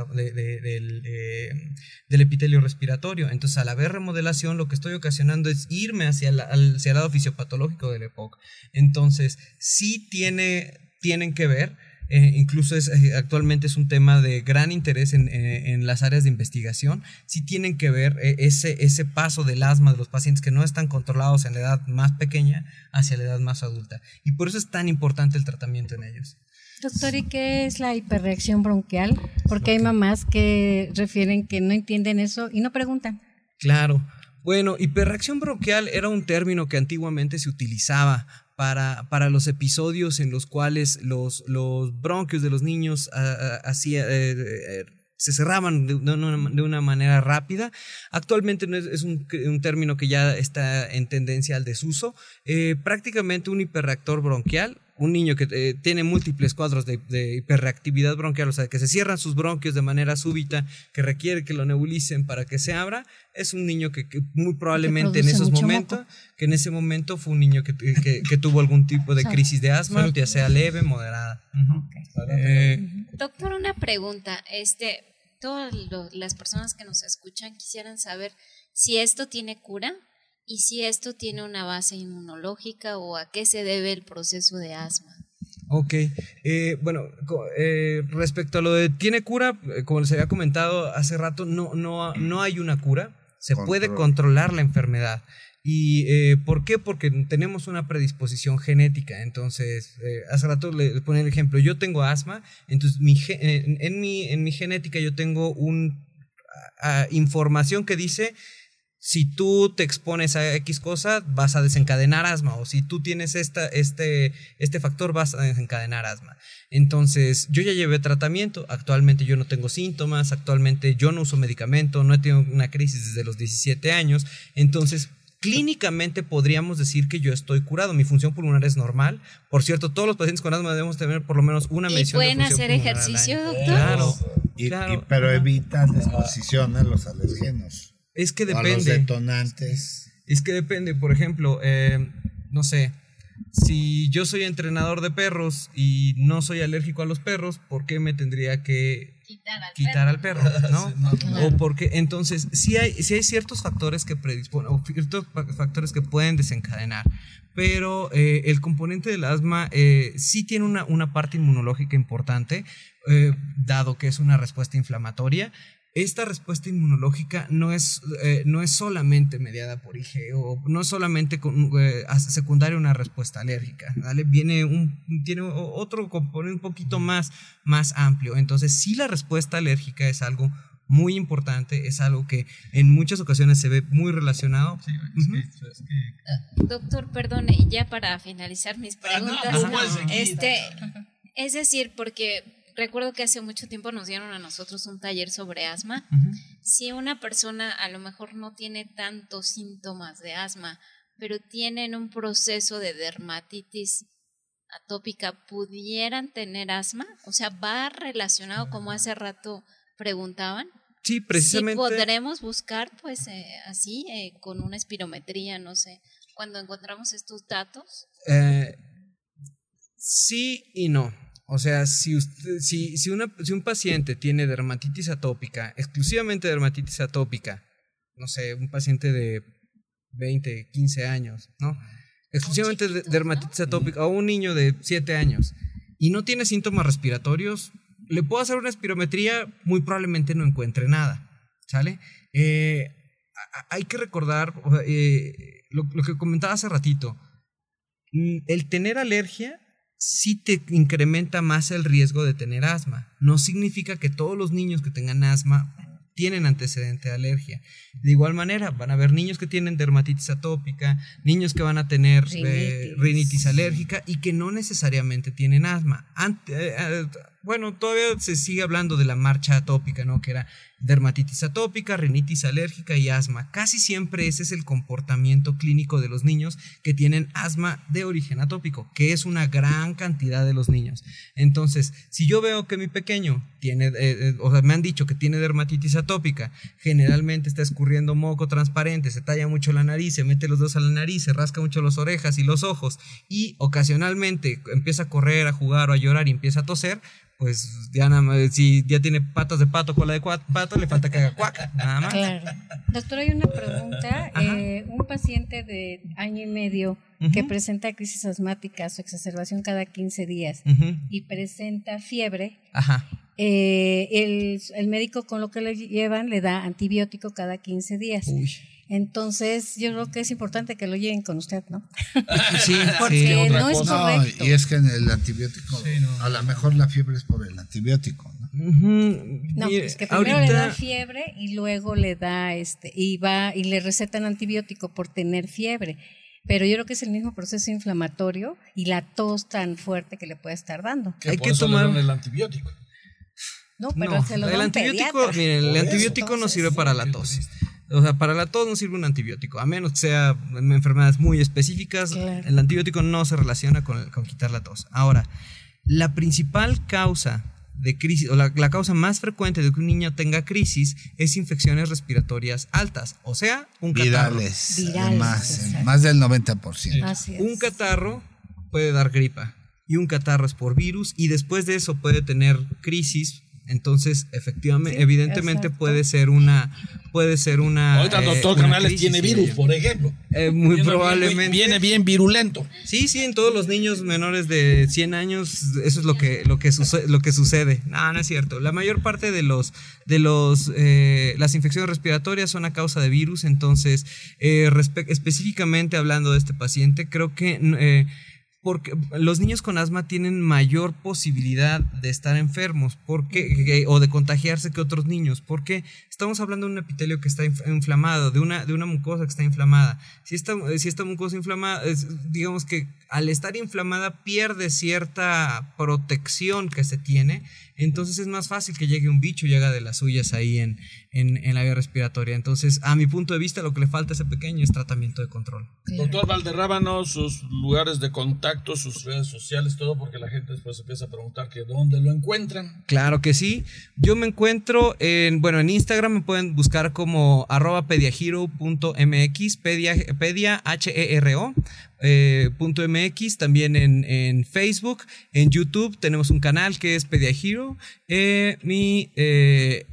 epitelio respiratorio. Entonces, al haber remodelación, lo que estoy ocasionando es irme hacia, hacia el lado fisiopatológico del EPOC. Entonces, sí tiene, tienen que ver eh, incluso es, eh, actualmente es un tema de gran interés en, eh, en, las áreas de investigación, sí tienen que ver ese, ese paso del asma de los pacientes que no están controlados en la edad más pequeña hacia la edad más adulta. Y por eso es tan importante el tratamiento en ellos.
Doctor, ¿y qué es la hiperreacción bronquial? Porque hay mamás que refieren que no entienden eso y no preguntan.
Claro. Bueno, hiperreacción bronquial era un término que antiguamente se utilizaba para, para los episodios en los cuales los, los bronquios de los niños ah, ah, eh, eh, se cerraban de, una, manera rápida. Actualmente es, un, término que ya está en tendencia al desuso. Eh, prácticamente un hiperreactor bronquial un niño que eh, tiene múltiples cuadros de, hiperreactividad bronquial, o sea, que se cierran sus bronquios de manera súbita, que requiere que lo nebulicen para que se abra, es un niño que, muy probablemente en esos momentos, que en ese momento fue un niño que, tuvo algún tipo de crisis de asma, ya sea leve, moderada.
Eh, Doctor, una pregunta. Este, todas las personas que nos escuchan quisieran saber si esto tiene cura y si esto tiene una base inmunológica o a qué se debe el proceso de asma.
Ok, eh, bueno, eh, respecto a lo de tiene cura, eh, como les había comentado hace rato, no, no, no hay una cura, se puede controlar la enfermedad. ¿Y por qué? Porque tenemos una predisposición genética. Entonces, hace rato le, ponía el ejemplo, yo tengo asma, entonces mi, en, mi, en mi genética yo tengo una información que dice si tú te expones a X cosa, vas a desencadenar asma, o si tú tienes esta, este, este factor, vas a desencadenar asma. Entonces, yo ya llevé tratamiento, actualmente yo no tengo síntomas, actualmente yo no uso medicamento, no he tenido una crisis desde los 17 años, entonces clínicamente podríamos decir que yo estoy curado. Mi función pulmonar es normal. Por cierto, todos los pacientes con asma debemos tener por lo menos una medición
¿Y pueden hacer ejercicio, doctor?
Claro,
claro. pero evitan la exposición a los alergenos.
Es que depende.
los detonantes.
Es que depende, por ejemplo, eh, no sé, si yo soy entrenador de perros y no soy alérgico a los perros, ¿por qué me tendría que quitar al, perro. ¿no? O porque entonces sí hay, sí hay ciertos factores que predisponen, o ciertos factores que pueden desencadenar, pero eh, el componente del asma eh, sí tiene una, una parte inmunológica importante, dado que es una respuesta inflamatoria, esta respuesta inmunológica no es, eh, no es solamente mediada por IgE o no es solamente con, eh, secundaria una respuesta alérgica, ¿vale? Viene un, tiene otro componente un poquito más, más amplio. Entonces, sí la respuesta alérgica es algo muy importante, es algo que en muchas ocasiones se ve muy relacionado. Sí, es
que, Doctor, perdone, ya para finalizar mis ah, preguntas, este, es decir, porque recuerdo que hace mucho tiempo nos dieron a nosotros un taller sobre asma. Si una persona a lo mejor no tiene tantos síntomas de asma, pero tienen un proceso de dermatitis atópica, ¿pudieran tener asma? O sea, ¿va relacionado como hace rato preguntaban?
Sí, precisamente.
podremos buscar, pues, eh, así, eh, con una espirometría, no sé, cuando encontramos estos datos.
Eh, sí y no. O sea, si, usted, si, si, una, si un paciente tiene dermatitis atópica, exclusivamente dermatitis atópica, no sé, un paciente de 20, 15 años, ¿no? Exclusivamente dermatitis atópica, o un niño de 7 años, y no tiene síntomas respiratorios, le puedo hacer una espirometría, muy probablemente no encuentre nada, ¿sale? Eh, hay que recordar eh, lo, lo, que comentaba hace ratito, mm, el tener alergia sí te incrementa más el riesgo de tener asma. No significa que todos los niños que tengan asma tienen antecedente de alergia. De igual manera, van a haber niños que tienen dermatitis atópica, niños que van a tener eh, rinitis, alérgica y que no necesariamente tienen asma. Eh, bueno, todavía se sigue hablando de la marcha atópica, ¿no? Que era dermatitis atópica, rinitis alérgica y asma. Casi siempre ese es el comportamiento clínico de los niños que tienen asma de origen atópico, que es una gran cantidad de los niños. Entonces, si yo veo que mi pequeño tiene, eh, eh, o sea, me han dicho que tiene dermatitis atópica, generalmente está escurriendo moco transparente, se talla mucho la nariz, se mete los dedos a la nariz, se rasca mucho las orejas y los ojos y ocasionalmente empieza a correr, a jugar o a llorar y empieza a toser, pues ya nada más, si ya tiene patas de pato, cola de pato, le falta que haga cuaca, nada más.
Claro. Doctor, hay una pregunta. Eh, un paciente de año y medio que presenta crisis asmáticas o exacerbación cada 15 días y presenta fiebre, eh, el, el, médico con lo que le llevan le da antibiótico cada 15 días. Uy. Entonces, yo creo que es importante que lo lleven con usted, ¿no?
Sí,
porque no es correcto.
y es que en el antibiótico, a lo mejor la fiebre es por el antibiótico, ¿no?
No, es que primero le da fiebre y luego le da este y va y le recetan antibiótico por tener fiebre. Pero yo creo que es el mismo proceso inflamatorio y la tos tan fuerte que le puede estar dando.
Hay que tomar el antibiótico.
No, pero se lo el
antibiótico, miren, el antibiótico no sirve para la tos. O sea, para la tos no sirve un antibiótico, a menos que sea enfermedades muy específicas. El antibiótico no se relaciona con, con, quitar la tos. Ahora, la principal causa de crisis, o la, causa más frecuente de que un niño tenga crisis es infecciones respiratorias altas, o sea, un catarro.
Virales, más, más del 90%.
Un catarro puede dar gripa y un catarro es por virus y después de eso puede tener crisis entonces, efectivamente, evidentemente puede ser una, puede ser una.
Ahorita el doctor Canales tiene virus, por ejemplo.
Eh, muy probablemente.
viene bien virulento.
Sí, sí, en todos los niños menores de 100 años, eso es lo que, lo que, sucede, lo que sucede. No, no es cierto. La mayor parte de los, de los, eh, las infecciones respiratorias son a causa de virus. Entonces, eh, específicamente hablando de este paciente, creo que porque los niños con asma tienen mayor posibilidad de estar enfermos porque, o de contagiarse que otros niños, porque estamos hablando de un epitelio que está inflamado, de una, de una mucosa que está inflamada. Si esta, si esta mucosa inflamada, digamos que al estar inflamada pierde cierta protección que se tiene, entonces es más fácil que llegue un bicho y haga de las suyas ahí en, en, la vía respiratoria. Entonces, a mi punto de vista, lo que le falta a ese pequeño es tratamiento de control.
Doctor Valderrábano, sus lugares de contacto, sus redes sociales, todo, porque la gente después empieza a preguntar que dónde lo encuentran.
Claro que sí. Yo me encuentro en, bueno, en Instagram me pueden buscar como arroba pediahero.mx, pedia, pedia, H-E-R-O. Eh, punto .mx, también en, en, Facebook, en YouTube tenemos un canal que es Pedia Hero. Eh, mi, eh,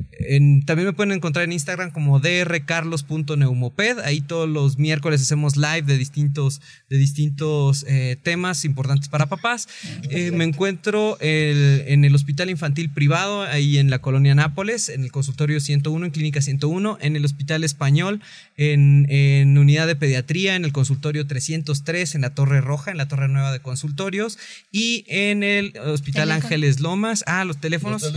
también me pueden encontrar en Instagram como drcarlos.neumoped. Ahí todos los miércoles hacemos live de distintos, de distintos temas importantes para papás. me encuentro en el Hospital Infantil Privado, ahí en la colonia Nápoles, en el consultorio 101, en Clínica 101, en el Hospital Español, en, en Unidad de Pediatría, en el consultorio 303 3 en la Torre Roja, en la Torre Nueva de Consultorios, y en el Hospital Ángeles Lomas, ah, los teléfonos.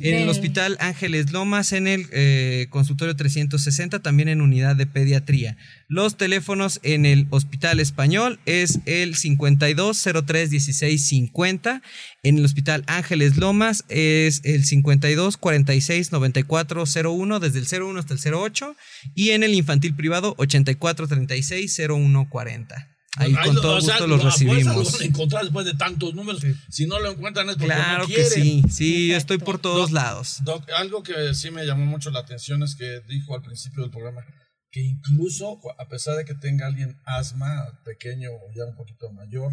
En el Hospital Ángeles Lomas, en el eh, consultorio 360, también en unidad de pediatría. Los teléfonos en el Hospital Español es el 52031650. En el Hospital Ángeles Lomas es el 52469401 desde el 01 hasta el 08. Y en el infantil privado 84360140. Ahí con todo gusto los recibimos.
encontrar después de tantos números. Si no lo encuentran es porque
claro que sí. Sí, estoy por todos lados.
algo que sí me llamó mucho la atención es que dijo al principio del programa que incluso a pesar de que tenga alguien asma pequeño o ya un poquito mayor,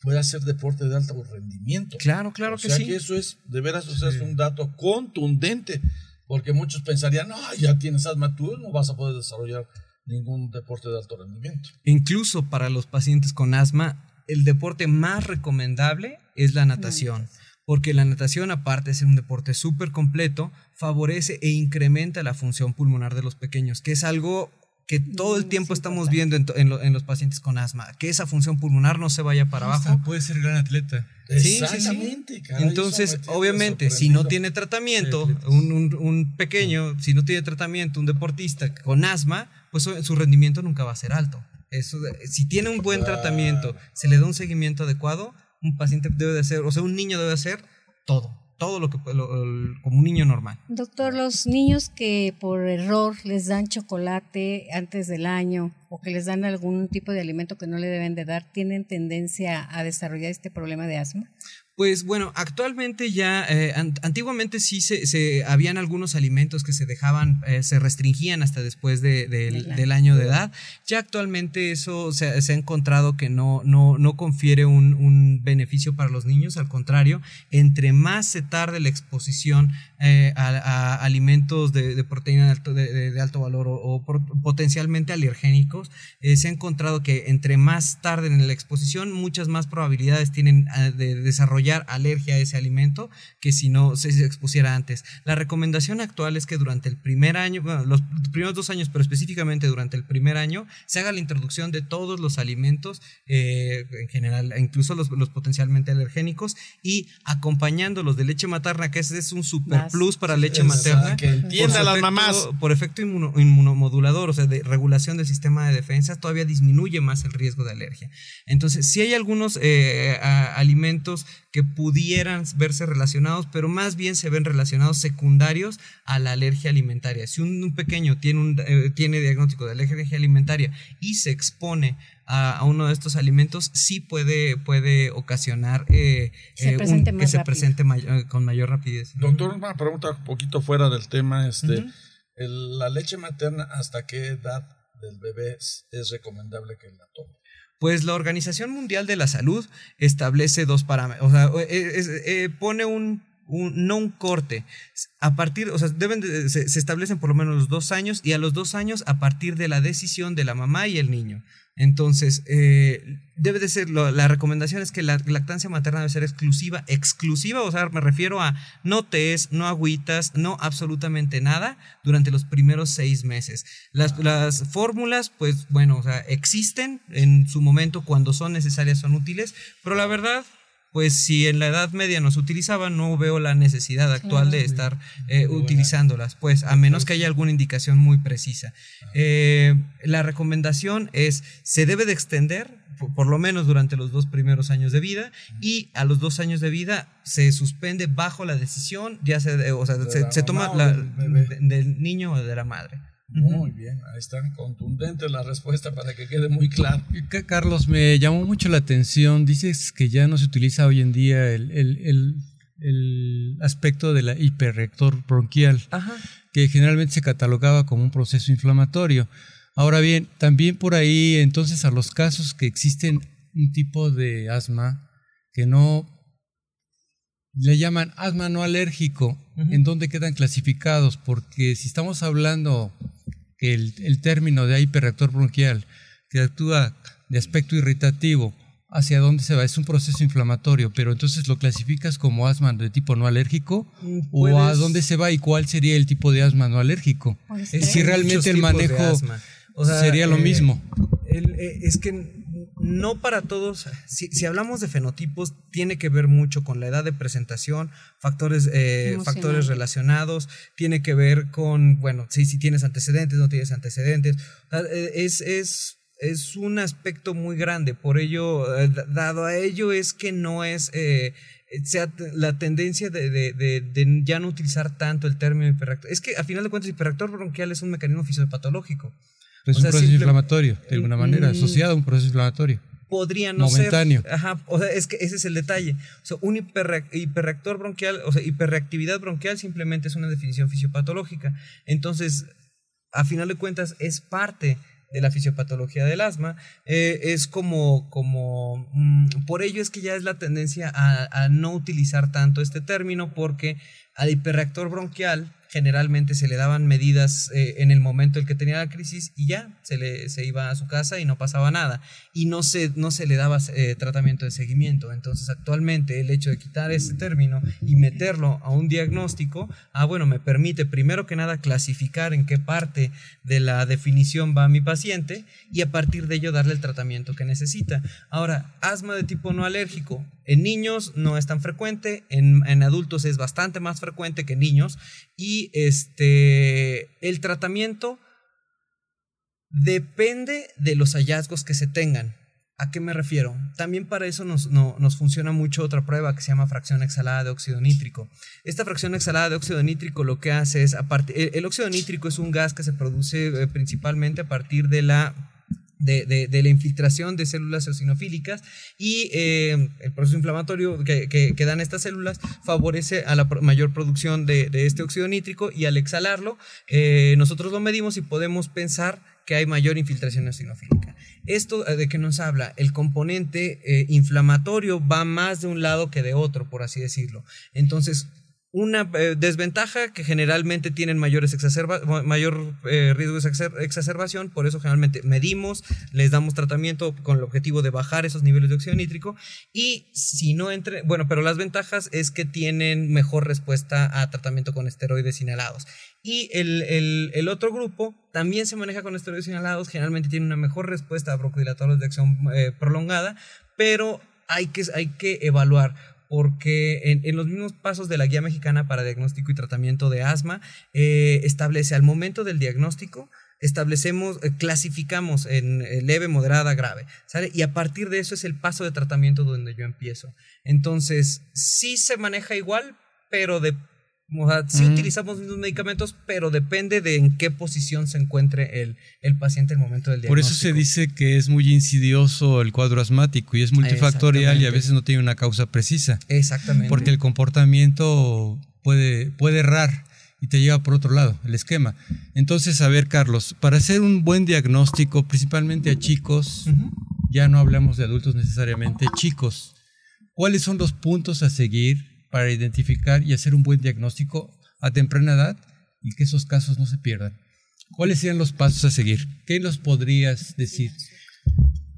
puede hacer deporte de alto rendimiento.
Claro, claro que sí.
que eso es, de veras, o es un dato contundente, porque muchos pensarían, no, ya tienes asma, tú no vas a poder desarrollar ningún deporte de alto rendimiento.
Incluso para los pacientes con asma, el deporte más recomendable es la natación porque la natación, aparte de ser un deporte súper completo, favorece e incrementa la función pulmonar de los pequeños, que es algo que todo el tiempo estamos viendo en, los pacientes con asma, que esa función pulmonar no se vaya para abajo.
Puede ser gran atleta.
Sí, Exactamente. Entonces, obviamente, si no tiene tratamiento, un, pequeño, si no tiene tratamiento, un deportista con asma, pues su rendimiento nunca va a ser alto. Eso, si tiene un buen tratamiento, se le da un seguimiento adecuado, un paciente debe de hacer, o sea, un niño debe hacer todo, todo lo que como un niño normal.
Doctor, los niños que por error les dan chocolate antes del año o que les dan algún tipo de alimento que no le deben de dar, ¿tienen tendencia a desarrollar este problema de asma?
Pues bueno, actualmente ya, eh, antiguamente sí se, habían algunos alimentos que se dejaban, eh, se restringían hasta después del año de edad. Ya actualmente eso se, ha encontrado que no, no, no confiere un, beneficio para los niños, al contrario, entre más se tarde la exposición eh, a, alimentos de, proteína de alto, de, alto valor o, potencialmente alergénicos, se ha encontrado que entre más tarde en la exposición, muchas más probabilidades tienen de desarrollar alergia a ese alimento que si no se expusiera antes. La recomendación actual es que durante el primer año, bueno, los primeros dos años, pero específicamente durante el primer año, se haga la introducción de todos los alimentos, eh, en general, incluso los, potencialmente alergénicos, y acompañándolos de leche materna, que ese es un super plus para leche materna.
Que entienda las mamás.
Por efecto inmunomodulador, o sea, de regulación del sistema de defensa, todavía disminuye más el riesgo de alergia. Entonces, si hay algunos eh, alimentos que pudieran verse relacionados, pero más bien se ven relacionados secundarios a la alergia alimentaria. Si un, pequeño tiene, un, eh, tiene diagnóstico de alergia alimentaria y se expone a, uno de estos alimentos, sí puede, puede ocasionar eh, eh, que se presente con mayor rapidez.
Doctor, una pregunta un poquito fuera del tema. Este, ¿La leche materna hasta qué edad del bebé es recomendable que la tome?
Pues la Organización Mundial de la Salud establece dos parámetros, o sea, eh, pone un, no un corte. A partir, o sea, deben se, establecen por lo menos los dos años y a los dos años a partir de la decisión de la mamá y el niño. Entonces, eh, debe de ser, la recomendación es que la lactancia materna debe ser exclusiva, exclusiva, o sea, me refiero a no tés, no agüitas, no absolutamente nada durante los primeros seis meses. Las, las fórmulas, pues bueno, o sea, existen en su momento cuando son necesarias, son útiles, pero la verdad, pues si en la Edad Media no se utilizaban, no veo la necesidad actual de estar eh, utilizándolas, pues a menos que haya alguna indicación muy precisa. Eh, la recomendación es, se debe de extender por, lo menos durante los dos primeros años de vida y a los dos años de vida se suspende bajo la decisión, ya se, o sea, se, toma la, del niño o de la madre.
Muy bien, ahí está, contundente la respuesta para que quede muy claro.
Carlos, me llamó mucho la atención, dices que ya no se utiliza hoy en día el, el, aspecto de la hiperrector bronquial, que generalmente se catalogaba como un proceso inflamatorio. Ahora bien, también por ahí entonces a los casos que existen un tipo de asma que no le llaman asma no alérgico, ¿en dónde quedan clasificados? Porque si estamos hablando que el, término de hiperreactor bronquial, que actúa de aspecto irritativo, ¿hacia dónde se va? Es un proceso inflamatorio, pero entonces lo clasificas como asma de tipo no alérgico mm, o a dónde se va y cuál sería el tipo de asma no alérgico. Si realmente el manejo sería lo eh, mismo.
Eh, es que no para todos, si, hablamos de fenotipos, tiene que ver mucho con la edad de presentación, factores, eh, factores relacionados, tiene que ver con, bueno, si, si tienes antecedentes, no tienes antecedentes. Eh, es, es, es un aspecto muy grande, por ello, eh, dado a ello es que no es... sea la tendencia de, de, de, ya no utilizar tanto el término hiperreactor. Es que a final de cuentas, hiperreactor bronquial es un mecanismo fisiopatológico.
Es un proceso inflamatorio, de alguna manera, mm. asociado a un proceso inflamatorio.
Podría no Momentáneo. ser. Ajá, o sea, es que ese es el detalle. O sea, un hiperreactor bronquial, o sea, hiperreactividad bronquial simplemente es una definición fisiopatológica. Entonces, a final de cuentas, es parte de la fisiopatología del asma, eh, es como, como mm, por ello es que ya es la tendencia a, a no utilizar tanto este término, porque al hiperreactor bronquial generalmente se le daban medidas eh, en el momento en que tenía la crisis y ya se, le, se iba a su casa y no pasaba nada. Y no se, no se le daba eh, tratamiento de seguimiento. Entonces actualmente el hecho de quitar ese término y meterlo a un diagnóstico, ah bueno, me permite primero que nada clasificar en qué parte de la definición va mi paciente y a partir de ello darle el tratamiento que necesita. Ahora, asma de tipo no alérgico. En niños no es tan frecuente, en, en adultos es bastante más frecuente que en niños y este, el tratamiento depende de los hallazgos que se tengan. ¿A qué me refiero? También para eso nos, nos, funciona mucho otra prueba que se llama fracción exhalada de óxido nítrico. Esta fracción exhalada de óxido nítrico lo que hace es, aparte, el óxido nítrico es un gas que se produce eh, principalmente a partir de la de, de, la infiltración de células eosinofílicas y eh, el proceso inflamatorio que, que, dan estas células favorece a la mayor producción de, este óxido nítrico y al exhalarlo eh, nosotros lo medimos y podemos pensar que hay mayor infiltración eosinofílica. Esto eh, de que nos habla, el componente inflamatorio va más de un lado que de otro, por así decirlo. Entonces, una eh, desventaja que generalmente tienen mayores mayor eh, riesgo de exacerbación, por eso generalmente medimos, les damos tratamiento con el objetivo de bajar esos niveles de óxido nítrico y si no entre, bueno, pero las ventajas es que tienen mejor respuesta a tratamiento con esteroides inhalados. Y el, el, el otro grupo también se maneja con esteroides inhalados, generalmente tiene una mejor respuesta a broncodilatadores de acción eh, prolongada, pero hay que, hay que evaluar porque en, los mismos pasos de la Guía Mexicana para Diagnóstico y Tratamiento de Asma, eh, establece al momento del diagnóstico, establecemos, eh, clasificamos en eh, leve, moderada, grave, ¿sale? Y a partir de eso es el paso de tratamiento donde yo empiezo. Entonces, sí se maneja igual, pero de o sea, sí utilizamos los medicamentos, pero depende de en qué posición se encuentre el, el paciente en el momento del diagnóstico.
Por eso se dice que es muy insidioso el cuadro asmático y es multifactorial y a veces no tiene una causa precisa.
Exactamente.
Porque el comportamiento puede, puede errar y te lleva por otro lado, el esquema. Entonces, a ver, Carlos, para hacer un buen diagnóstico, principalmente a chicos, ya no hablamos de adultos necesariamente, chicos, ¿cuáles son los puntos a seguir para identificar y hacer un buen diagnóstico a temprana edad y que esos casos no se pierdan. ¿Cuáles serían los pasos a seguir? ¿Qué nos podrías decir?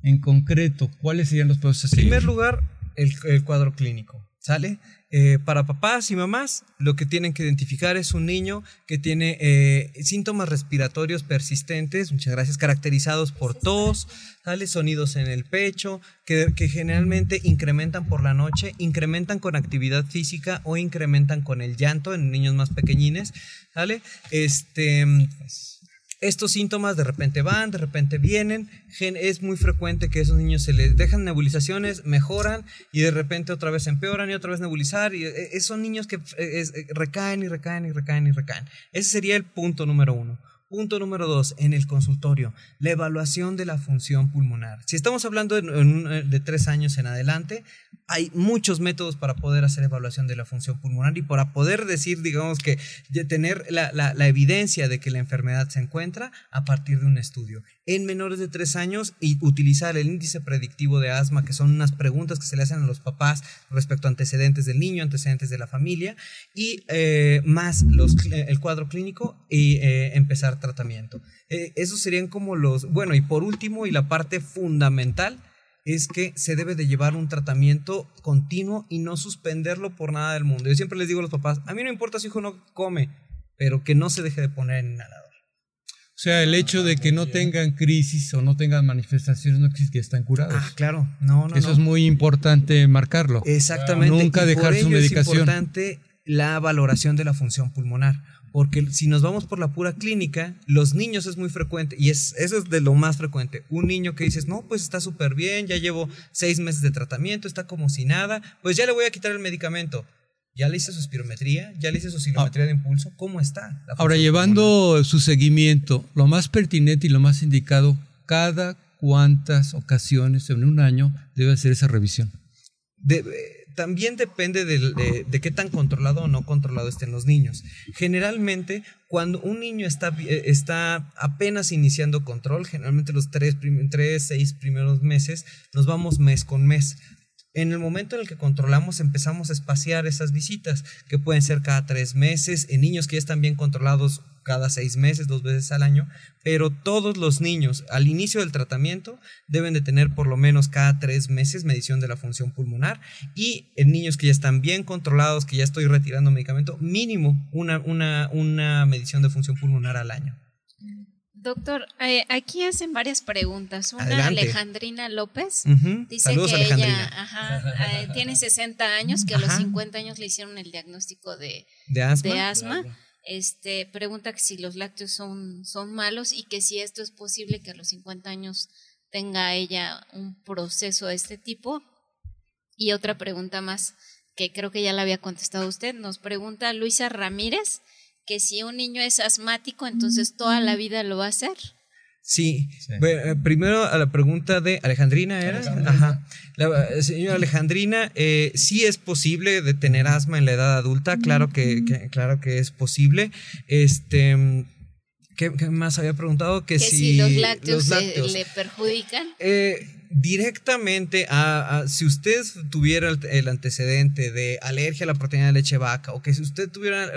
En concreto, ¿cuáles serían los pasos a seguir?
En primer lugar, el, cuadro clínico. ¿Sale? Eh, para papás y mamás, lo que tienen que identificar es un niño que tiene eh, síntomas respiratorios persistentes, muchas gracias, caracterizados por tos, ¿sale? sonidos en el pecho, que, que, generalmente incrementan por la noche, incrementan con actividad física o incrementan con el llanto en niños más pequeñines, ¿sale? Este estos síntomas de repente van, de repente vienen. Es muy frecuente que a esos niños se les dejan nebulizaciones, mejoran y de repente otra vez empeoran y otra vez nebulizar. Y eh, son niños que eh, eh, recaen y recaen y recaen y recaen. Ese sería el punto número uno. Punto número dos, en el consultorio, la evaluación de la función pulmonar. Si estamos hablando de, de, tres años en adelante, hay muchos métodos para poder hacer evaluación de la función pulmonar y para poder decir, digamos que, tener la, la, la evidencia de que la enfermedad se encuentra a partir de un estudio en menores de 3 años y utilizar el índice predictivo de asma, que son unas preguntas que se le hacen a los papás respecto a antecedentes del niño, antecedentes de la familia, y eh, más los, el cuadro clínico y eh, empezar tratamiento. Eh, esos serían como los, bueno, y por último, y la parte fundamental, es que se debe de llevar un tratamiento continuo y no suspenderlo por nada del mundo. Yo siempre les digo a los papás, a mí no importa si hijo no come, pero que no se deje de poner en inhalador.
Sea, el hecho de que no tengan crisis o no tengan manifestaciones no quiere que están curados.
Ah, claro. No, no,
Eso es muy importante marcarlo.
Exactamente.
Nunca dejar su medicación.
Es importante la valoración de la función pulmonar. Porque si nos vamos por la pura clínica, los niños es muy frecuente, y es, eso es de lo más frecuente. Un niño que dices, no, pues está súper bien, ya llevo seis meses de tratamiento, está como si nada, pues ya le voy a quitar el medicamento. ¿Ya le hice su espirometría? ¿Ya le hice su silometría de impulso? ¿Cómo está?
Ahora, llevando su seguimiento, lo más pertinente y lo más indicado, cada cuántas ocasiones en un año debe hacer esa revisión.
Eh, también depende de, de, qué tan controlado o no controlado estén los niños. Generalmente, cuando un niño está, eh, está apenas iniciando control, generalmente los tres, tres, seis primeros meses, nos vamos mes con mes. En el momento en el que controlamos empezamos a espaciar esas visitas, que pueden ser cada tres meses, en niños que ya están bien controlados cada seis meses, dos veces al año, pero todos los niños al inicio del tratamiento deben de tener por lo menos cada tres meses medición de la función pulmonar y en niños que ya están bien controlados, que ya estoy retirando medicamento, mínimo una, una, una medición de función pulmonar al año.
Doctor, eh, aquí hacen varias preguntas. Una Alejandrina López. Dice que ella eh, tiene 60 años, que a los 50 años le hicieron el diagnóstico de, asma. Este, pregunta que si los lácteos son, son malos y que si esto es posible que a los 50 años tenga ella un proceso de este tipo. Y otra pregunta más, que creo que ya la había contestado usted, nos pregunta Luisa Ramírez que si un niño es asmático, entonces toda la vida lo va a hacer.
Sí. Eh, primero a la pregunta de Alejandrina, ¿era? Ajá. La eh, señora Alejandrina, eh, sí es posible de tener asma en la edad adulta, claro que, claro que es posible. Este, ¿qué, más había preguntado?
Que, si, los lácteos, le perjudican.
Eh, directamente a, si usted tuviera el, antecedente de alergia a la proteína de leche vaca o que si usted tuviera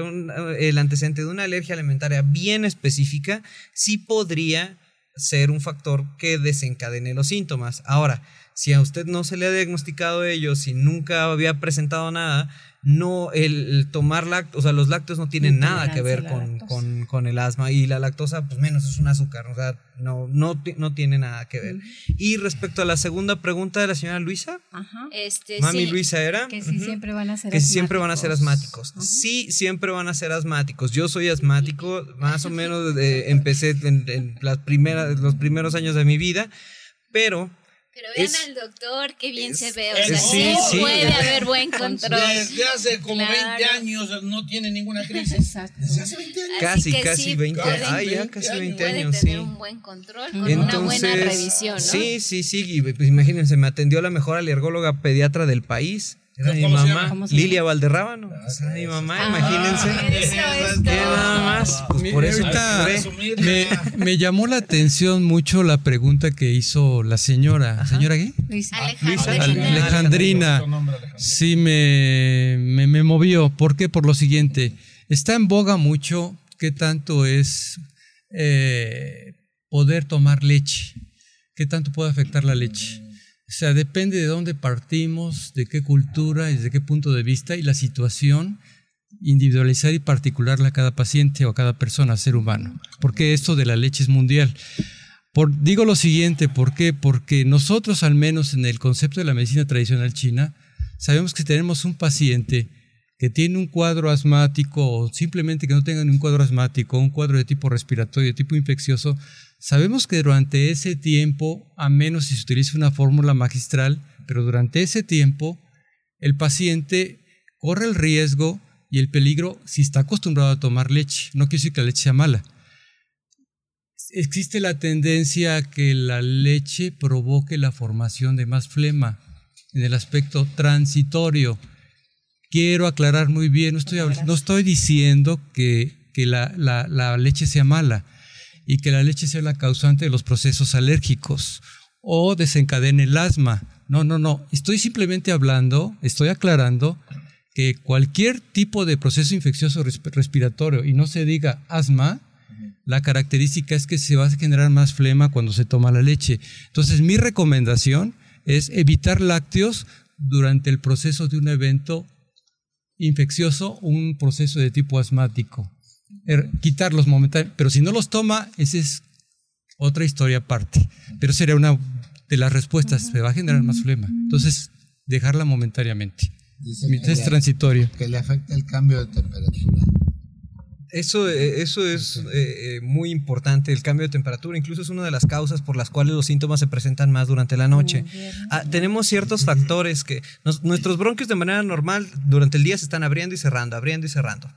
el antecedente de una alergia alimentaria bien específica, sí podría ser un factor que desencadene los síntomas. Ahora, si a usted no se le ha diagnosticado ello, si nunca había presentado nada, no, el, tomar lácteos, o sea, los lácteos no tienen nada que ver con, el asma y la lactosa, pues menos es un azúcar, o sea, no, no, no tiene nada que ver. Y respecto a la segunda pregunta de la señora Luisa,
Este,
mami Luisa era
que sí siempre van a ser
que siempre van a ser asmáticos. Sí, siempre van a ser asmáticos. Yo soy asmático, más o menos empecé en, en las primeras, los primeros años de mi vida, pero
pero vean al doctor, qué bien se ve. O sea, sí, sí, puede haber buen control.
Desde hace como 20 años no tiene ninguna crisis. Exacto. Desde hace 20 años.
Casi, casi 20 años. Ah, ya casi 20
puede
años,
tener un buen control con una buena revisión, ¿no?
Sí, sí, sí. Pues imagínense, me atendió la mejor alergóloga pediatra del país. Era mi mamá, Lilia Valderrábano. Era mi mamá, ah, imagínense. nada más. Pues por eso
me, me, llamó la atención mucho la pregunta que hizo la señora. ¿Señora qué?
Luisa.
Alejandrina. Sí, me, me, me movió. ¿Por qué? Por lo siguiente. Está en boga mucho qué tanto es eh, poder tomar leche. ¿Qué tanto puede afectar la leche? O sea, depende de dónde partimos, de qué cultura y de qué punto de vista y la situación individualizar y particularla a cada paciente o a cada persona, ser humano. Porque esto de la leche es mundial. Por, digo lo siguiente, ¿por qué? Porque nosotros, al menos en el concepto de la medicina tradicional china, sabemos que tenemos un paciente que tiene un cuadro asmático o simplemente que no tenga un cuadro asmático, un cuadro de tipo respiratorio, de tipo infeccioso, Sabemos que durante ese tiempo, a menos si se utiliza una fórmula magistral, pero durante ese tiempo, el paciente corre el riesgo y el peligro si está acostumbrado a tomar leche. No quiere decir que la leche sea mala. Existe la tendencia a que la leche provoque la formación de más flema en el aspecto transitorio. Quiero aclarar muy bien, no estoy, diciendo que, que la, la leche sea mala y que la leche sea la causante de los procesos alérgicos o desencadene el asma. No, no, no. Estoy simplemente hablando, estoy aclarando que cualquier tipo de proceso infeccioso respiratorio y no se diga asma, la característica es que se va a generar más flema cuando se toma la leche. Entonces, mi recomendación es evitar lácteos durante el proceso de un evento infeccioso, un proceso de tipo asmático. er, quitarlos momentáneamente. Pero si no los toma, esa es otra historia aparte. Pero sería una de las respuestas, se va a generar más flema. Entonces, dejarla momentáneamente. es transitorio.
Que le afecta el cambio de temperatura.
Eso, eh, eso es eh, eh, muy importante, el cambio de temperatura. Incluso es una de las causas por las cuales los síntomas se presentan más durante la noche. Ah, tenemos ciertos factores que nuestros bronquios de manera normal durante el día se están abriendo y cerrando, abriendo y cerrando.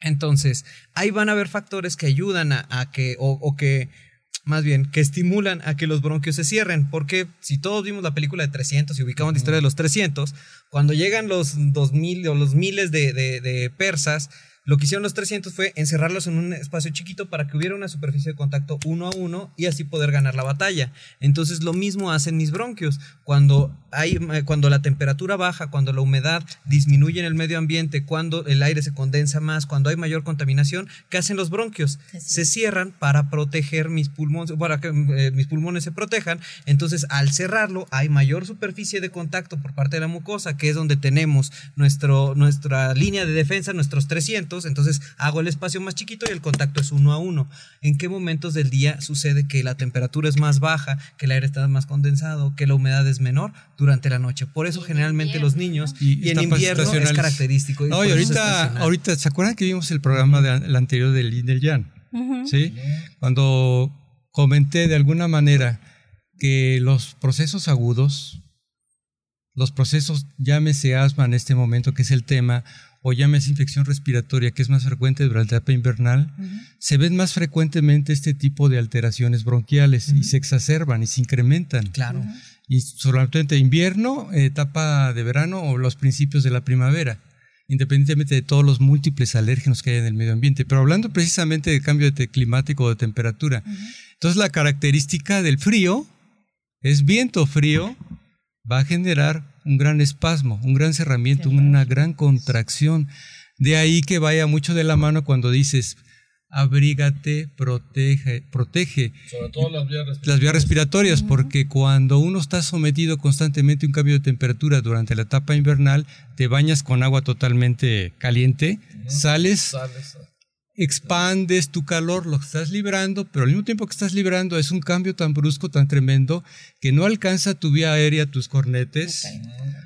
Entonces, ahí van a haber factores que ayudan a, que, o, que, más bien, que estimulan a que los bronquios se cierren. Porque si todos vimos la película de 300 y ubicamos la historia de los 300, cuando llegan los 2000 o los miles de, de persas, lo que hicieron los 300 fue encerrarlos en un espacio chiquito para que hubiera una superficie de contacto uno a uno y así poder ganar la batalla. Entonces lo mismo hacen mis bronquios. Cuando, hay, eh, cuando la temperatura baja, cuando la humedad disminuye en el medio ambiente, cuando el aire se condensa más, cuando hay mayor contaminación, ¿qué hacen los bronquios? Se cierran para proteger mis pulmones, para que eh, mis pulmones se protejan. Entonces al cerrarlo hay mayor superficie de contacto por parte de la mucosa, que es donde tenemos nuestro, nuestra línea de defensa, nuestros 300 entonces hago el espacio más chiquito y el contacto es uno a uno. ¿En qué momentos del día sucede que la temperatura es más baja, que el aire está más condensado, que la humedad es menor? Durante la noche. Por eso generalmente los niños y, en invierno es característico.
No, y ahorita, ahorita, ¿se acuerdan que vimos el programa del anterior del, del Jan? ¿Sí? Cuando comenté de alguna manera que los procesos agudos, los procesos, llámese asma en este momento, que es el tema, o llámese infección respiratoria, que es más frecuente durante la etapa invernal, se ven más frecuentemente este tipo de alteraciones bronquiales y se exacerban y se incrementan.
Claro.
Y solamente invierno, etapa de verano o los principios de la primavera, independientemente de todos los múltiples alérgenos que hay en el medio ambiente. Pero hablando precisamente de cambio de climático o de temperatura, entonces la característica del frío es viento frío, va a generar un gran espasmo, un gran cerramiento, una gran contracción. De ahí que vaya mucho de la mano cuando dices, abrígate, protege, protege.
Sobre todo las vías respiratorias.
Las vías respiratorias, porque cuando uno está sometido constantemente a un cambio de temperatura durante la etapa invernal, te bañas con agua totalmente caliente, sales, expandes tu calor, lo estás librando, pero al mismo tiempo que estás librando es un cambio tan brusco, tan tremendo, que no alcanza tu vía aérea, tus cornetes,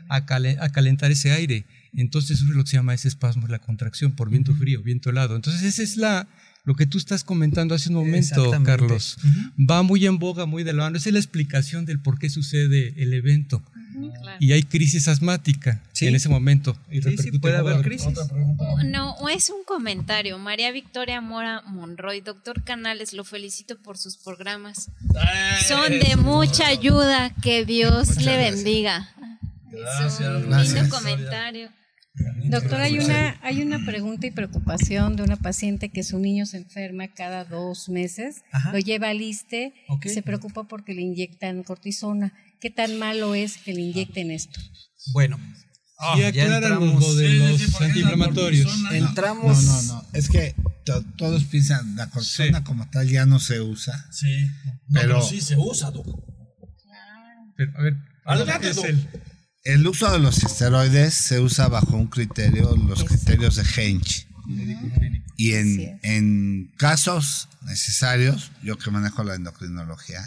a, calentar ese aire. Entonces es lo que se llama ese espasmo, la contracción por viento frío, viento helado. Entonces esa es la, lo que tú estás comentando hace un momento, Carlos. Va muy en boga, muy de la mano. Esa es la explicación del por qué sucede el evento. Y hay crisis asmática en ese momento.
Y sí, puede haber crisis.
No, es un comentario. María Victoria Mora Monroy, doctor Canales, lo felicito por sus programas. Son de mucha ayuda. Que Dios le bendiga. Gracias. Es un lindo comentario.
Doctor, hay una, hay una pregunta y preocupación de una paciente que su niño se enferma cada dos meses, lo lleva al ISTE y se preocupa porque le inyectan cortisona. ¿Qué tan malo es que le inyecten esto?
Bueno,
ah, ya entramos de los antiinflamatorios.
Entramos. No, no, no. Es que todos piensan la cortisona como tal ya no se usa.
Sí. pero, sí se usa, doctor.
Pero, a ver,
Adelante, es el,
el uso de los esteroides se usa bajo un criterio, los criterios de Hench. Y en, en casos necesarios, yo que manejo la endocrinología,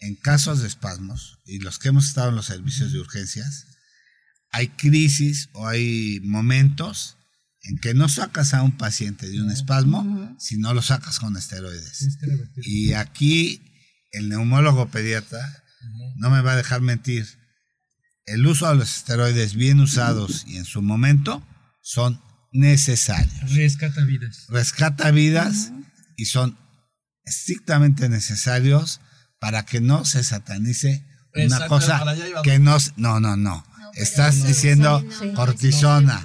en casos de espasmos, y los que hemos estado en los servicios de urgencias, hay crisis o hay momentos en que no sacas a un paciente de un espasmo si no lo sacas con esteroides. Y aquí el neumólogo pediatra no me va a dejar mentir el uso de los esteroides bien usados y en su momento son necesarios.
Rescata vidas.
Rescata vidas y son estrictamente necesarios para que no se satanice una cosa que no... No, no, no. Estás diciendo cortisona.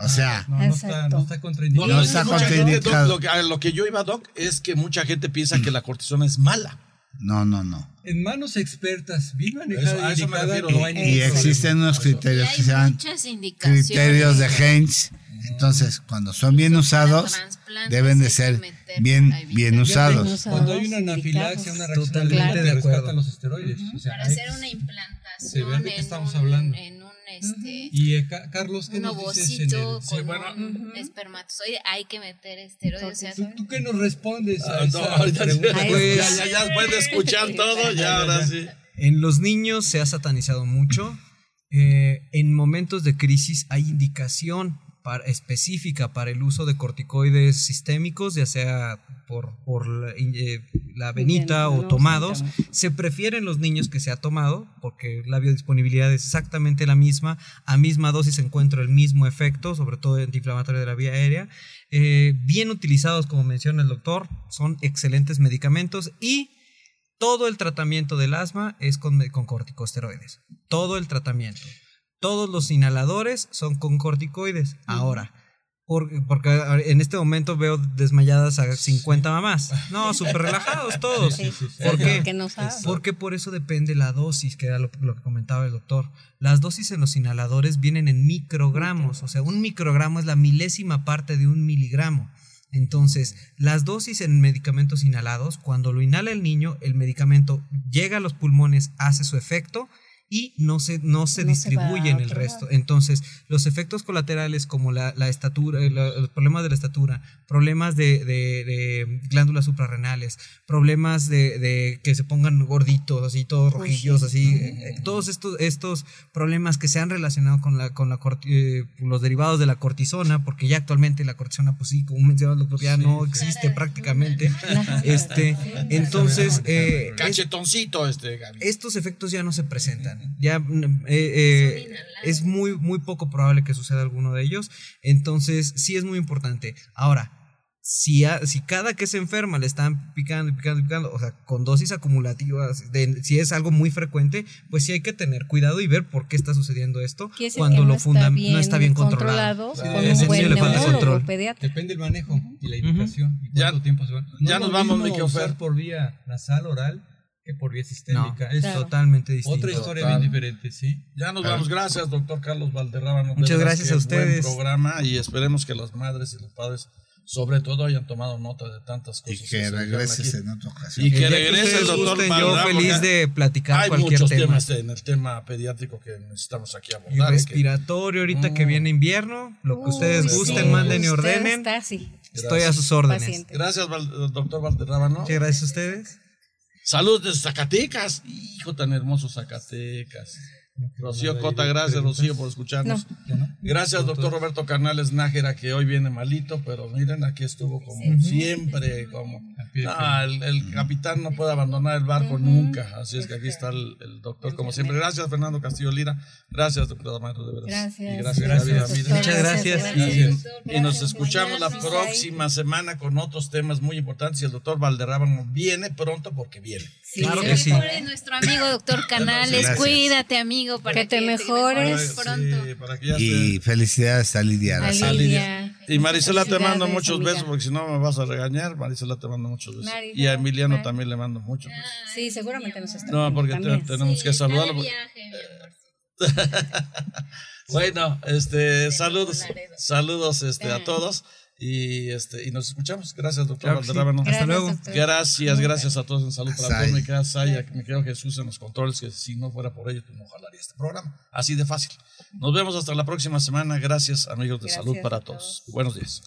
O sea,
no, está, no está contraindicado.
No, está contraindicado. Lo, que, lo que yo iba, Doc, es que mucha gente piensa que la cortisona es mala.
No, no, no.
En manos expertas, bien manejada
y, y existen unos criterios que se llaman criterios de Heinz Entonces, cuando son bien usados, deben de ser bien, bien usados.
Cuando hay una anafilaxia, una reacción Totalmente de acuerdo. los esteroides.
Para hacer una implantación en, estamos hablando. en un este,
y eh, Carlos, ¿qué
un ovocito con bueno, un espermatozoide, hay que meter esteroides.
¿Tú, qué nos respondes a
ah, no, ahorita pues, ya, ya, escuchar todo, ya ahora sí.
En los niños se ha satanizado mucho. Eh, en momentos de crisis hay indicación específica para el uso de corticoides sistémicos, ya sea por, por la, eh, venita o tomados. Se prefieren los niños que se ha tomado, porque la biodisponibilidad es exactamente la misma, a misma dosis encuentro el mismo efecto, sobre todo antiinflamatorio de la vía aérea. Eh, bien utilizados, como menciona el doctor, son excelentes medicamentos y todo el tratamiento del asma es con, con corticosteroides. Todo el tratamiento todos los inhaladores son con corticoides. Ahora, porque, en este momento veo desmayadas a 50 mamás. No, súper relajados todos. ¿Por qué? Porque por eso depende la dosis, que era lo, que comentaba el doctor. Las dosis en los inhaladores vienen en microgramos. O sea, un microgramo es la milésima parte de un miligramo. Entonces, las dosis en medicamentos inhalados, cuando lo inhala el niño, el medicamento llega a los pulmones, hace su efecto y no se, no se distribuye en el resto. Entonces, los efectos colaterales como la, estatura, los problemas de la estatura, problemas de, glándulas suprarrenales, problemas de, que se pongan gorditos, así todos rojillos, así, eh, todos estos, estos problemas que se han relacionado con, la, con la, eh, los derivados de la cortisona, porque ya actualmente la cortisona, pues sí, como mencionaba el doctor, ya no existe prácticamente. este, entonces...
Eh, Cachetoncito este,
Estos efectos ya no se presentan. Ya mm, eh, eh, es muy, muy poco probable que suceda alguno de ellos. Entonces, sí es muy importante. Ahora, si, si cada que se enferma le están picando y picando y picando, o sea, con dosis acumulativas, si es algo muy frecuente, pues sí hay que tener cuidado y ver por qué está sucediendo esto cuando lo funda, no está bien controlado.
control. Depende del manejo y la indicación. ¿Y cuánto
ya,
tiempo se va?
ya nos vamos, mi
por vía nasal, oral por vía sistémica.
es totalmente distinto.
Otra historia bien diferente, sí.
Ya nos vamos. Gracias, doctor Carlos Valderrama.
Muchas gracias a ustedes.
Buen programa y esperemos que las madres y los padres sobre todo hayan tomado nota de tantas cosas.
Y que regreses en otra ocasión.
Y que regrese el doctor
Yo feliz de platicar
Hay
cualquier
muchos
tema.
temas en el tema pediátrico que necesitamos aquí abordar.
Y respiratorio ahorita que mm. viene invierno, lo que ustedes gusten, manden y ordenen. Estoy a sus órdenes.
Gracias, doctor Valderrama.
Muchas gracias a ustedes.
Saludos desde Zacatecas. Hijo tan hermoso Zacatecas. Rocío Cota, gracias Rocío por escucharnos. Gracias doctor Roberto Canales Nájera que hoy viene malito, pero miren, aquí estuvo como siempre, como el, capitán no puede abandonar el barco nunca, así es que aquí está el, doctor como siempre. Gracias Fernando Castillo Lira, gracias doctor Amaro de
verdad. Gracias.
Y gracias,
Muchas gracias.
Y nos escuchamos la próxima semana con otros temas muy importantes y el doctor Valderrábano viene pronto porque viene.
claro que sí. Nuestro amigo doctor Canales, cuídate amigo para que, te mejores pronto.
y felicidades a Lidia.
A Lidia.
Y Marisela te mando muchos besos porque si no me vas a regañar. Marisela te mando muchos besos. y a Emiliano también le mando muchos besos.
Sí, seguramente nos está
No, porque tenemos que saludarlo. bueno, este, saludos, saludos este, a todos. Y, este, y nos escuchamos. Gracias, doctor Valderrábano.
Hasta luego.
Gracias, gracias a todos en Salud para todos. Me queda Saya, me quedo Jesús en los controles, que si no fuera por ellos, pues no jalaría este programa. Así de fácil. Nos vemos hasta la próxima semana. Gracias, amigos de Salud para todos. Buenos días.